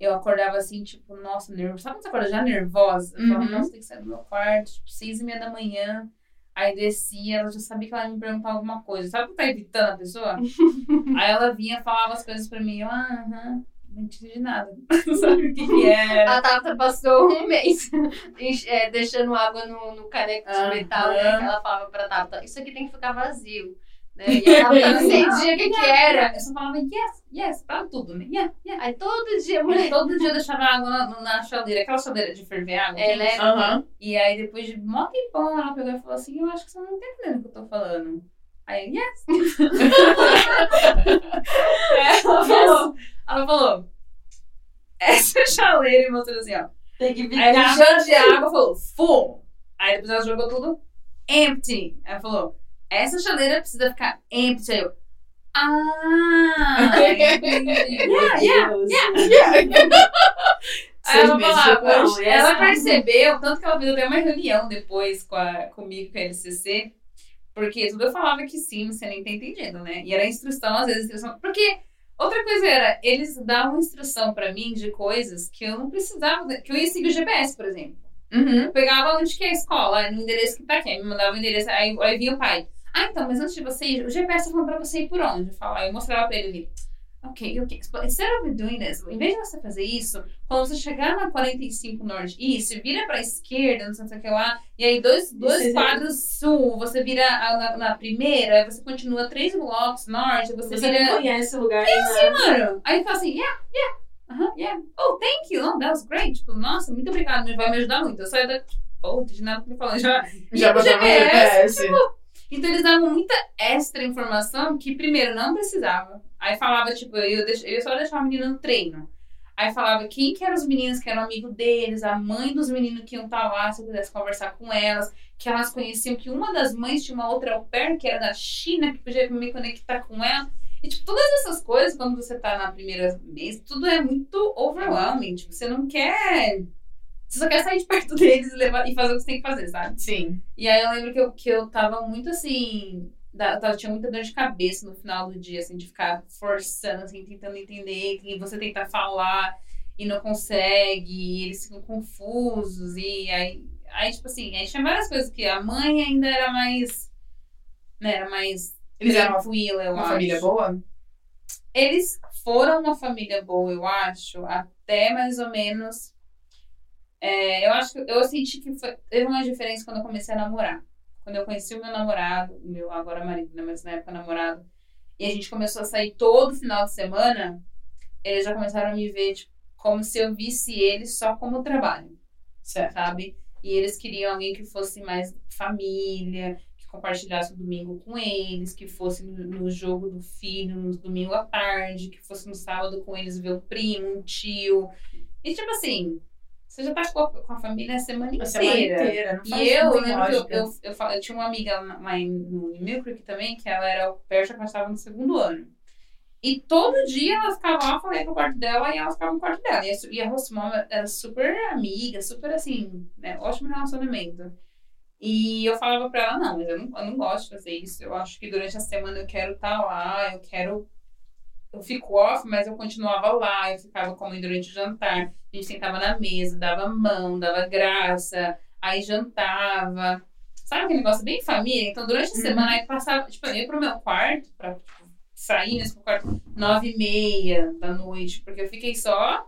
eu acordava assim, tipo, nossa, nervosa. Sabe quando você acorda já nervosa? Eu falava, Uhum. nossa, tem que sair do meu quarto, tipo, seis e meia da manhã. Aí descia, ela já sabia que ela ia me perguntar alguma coisa. Sabe quando tá evitando a pessoa? [LAUGHS] Aí ela vinha, falava as coisas pra mim, eu, ah, aham, não entendi nada. Não [LAUGHS] sabe o que que era. A Tata passou um mês [LAUGHS] é, deixando água no, no caneco de Aham. metal, né? Que ela falava pra Tata, isso aqui tem que ficar vazio. Né? E ela não entendia [LAUGHS] o que, que era. Eu só falava yes, yes, pra tudo, né? Yeah, yeah. Aí todo dia a Mulher, todo dia eu deixava água na, na chaleira, aquela chaleira de ferver água. É, né? E aí, depois de mó tempão, ela pegou e falou assim: Eu acho que você não tá entendendo o que eu tô falando. Aí, yes. ela, falou, ela falou: Essa [LAUGHS] chaleira, e mostrou assim, ó. Tem que Aí ficar. ela encheu de água falou: Full. Aí depois ela jogou tudo empty. Aí ela falou: Essa chaleira precisa ficar empty. Aí eu. Ah! [LAUGHS] entendi." yeah, yeah. [LAUGHS] Aí ela falava, depois. ela percebeu, tanto que ela fez até uma reunião depois com a, comigo, com a LCC, porque tudo eu falava que sim, você nem tá entendendo, né? E era instrução, às vezes, instrução. Porque outra coisa era, eles davam instrução pra mim de coisas que eu não precisava, que eu ia seguir o GPS, por exemplo. Uhum. Pegava onde que é a escola, no endereço que tá aqui, aí me mandava o endereço, aí, aí vinha o pai. Ah, então, mas antes de você ir, o GPS tá falando pra você ir por onde? Eu falava, eu mostrava pra ele ali. Ok, ok. Instead of doing this, em vez de você fazer isso, quando você chegar na 45 Norte, isso, vira pra esquerda, não sei o que lá, e aí dois, dois quadros sul, você vira a- na, na primeira, aí você continua três blocos norte, você, Você vira. nem conhece o lugar. nem Sim, nada. mano. Aí ele fala assim, yeah, yeah, uh yeah. Oh, thank you, oh, that was great. Tipo, nossa, muito obrigada, vai me ajudar muito. Eu saio da. Oh, de nada que me falando já. Já o botava no GPS, GPS. Então eles davam muita extra informação que primeiro não precisava. Aí falava, tipo, eu, deix... eu só deixava a menina no treino. Aí falava quem que eram os meninos que eram amigo deles, a mãe dos meninos que iam estar lá, se eu pudesse conversar com elas, que elas conheciam que uma das mães tinha uma outra au pair, que era da China, que podia me conectar com ela. E, tipo, todas essas coisas, quando você tá na primeira vez, tudo é muito overwhelming. Tipo, você não quer. Você só quer sair de perto [LAUGHS] deles e, levar... e fazer o que você tem que fazer, sabe? Sim. E aí eu lembro que eu, que eu tava muito assim. Da- eu tava- tinha muita dor de cabeça no final do dia, assim, de ficar forçando, assim, tentando entender, e você tentar falar e não consegue, e eles ficam confusos, e aí, Aí, tipo assim, aí tinha várias coisas que a mãe ainda era mais. Né, era mais. Eles eram uma, uma família boa? Eles foram uma família boa, eu acho, até mais ou menos. é, eu acho que eu senti que foi, teve uma diferença quando eu comecei a namorar. Quando eu conheci o meu namorado, meu agora marido, né, mas na época namorado, e a gente começou a sair todo final de semana, eles já começaram a me ver tipo, como se eu visse eles só como trabalho Certo. sabe? E eles queriam alguém que fosse mais família, que compartilhasse o domingo com eles, que fosse no, no jogo do filho no domingo à tarde, que fosse no sábado com eles ver o primo, um tio. E tipo assim, você já tá com a, com a família a semana A semana inteira. inteira. E eu tem lembro que eu, lógica. eu, eu, falo- eu tinha uma amiga lá em, no Creek também, que ela era perto que ela estava no segundo ano. E todo dia ela ficava lá, eu falei pro quarto dela e ela ficava no quarto dela. E a, e a era super amiga, super assim, né? Ótimo relacionamento. E eu falava pra ela, não, mas eu não, eu não gosto de fazer isso. Eu acho que durante a semana eu quero estar lá, eu quero. Eu fico off, mas eu continuava lá, eu ficava comendo durante o jantar. A gente sentava na mesa, dava mão, dava graça, aí jantava. Sabe aquele negócio bem família? Então, durante a semana, aí passava, tipo, eu ia pro meu quarto, pra tipo, sair nesse quarto, nove e meia da noite, porque eu fiquei só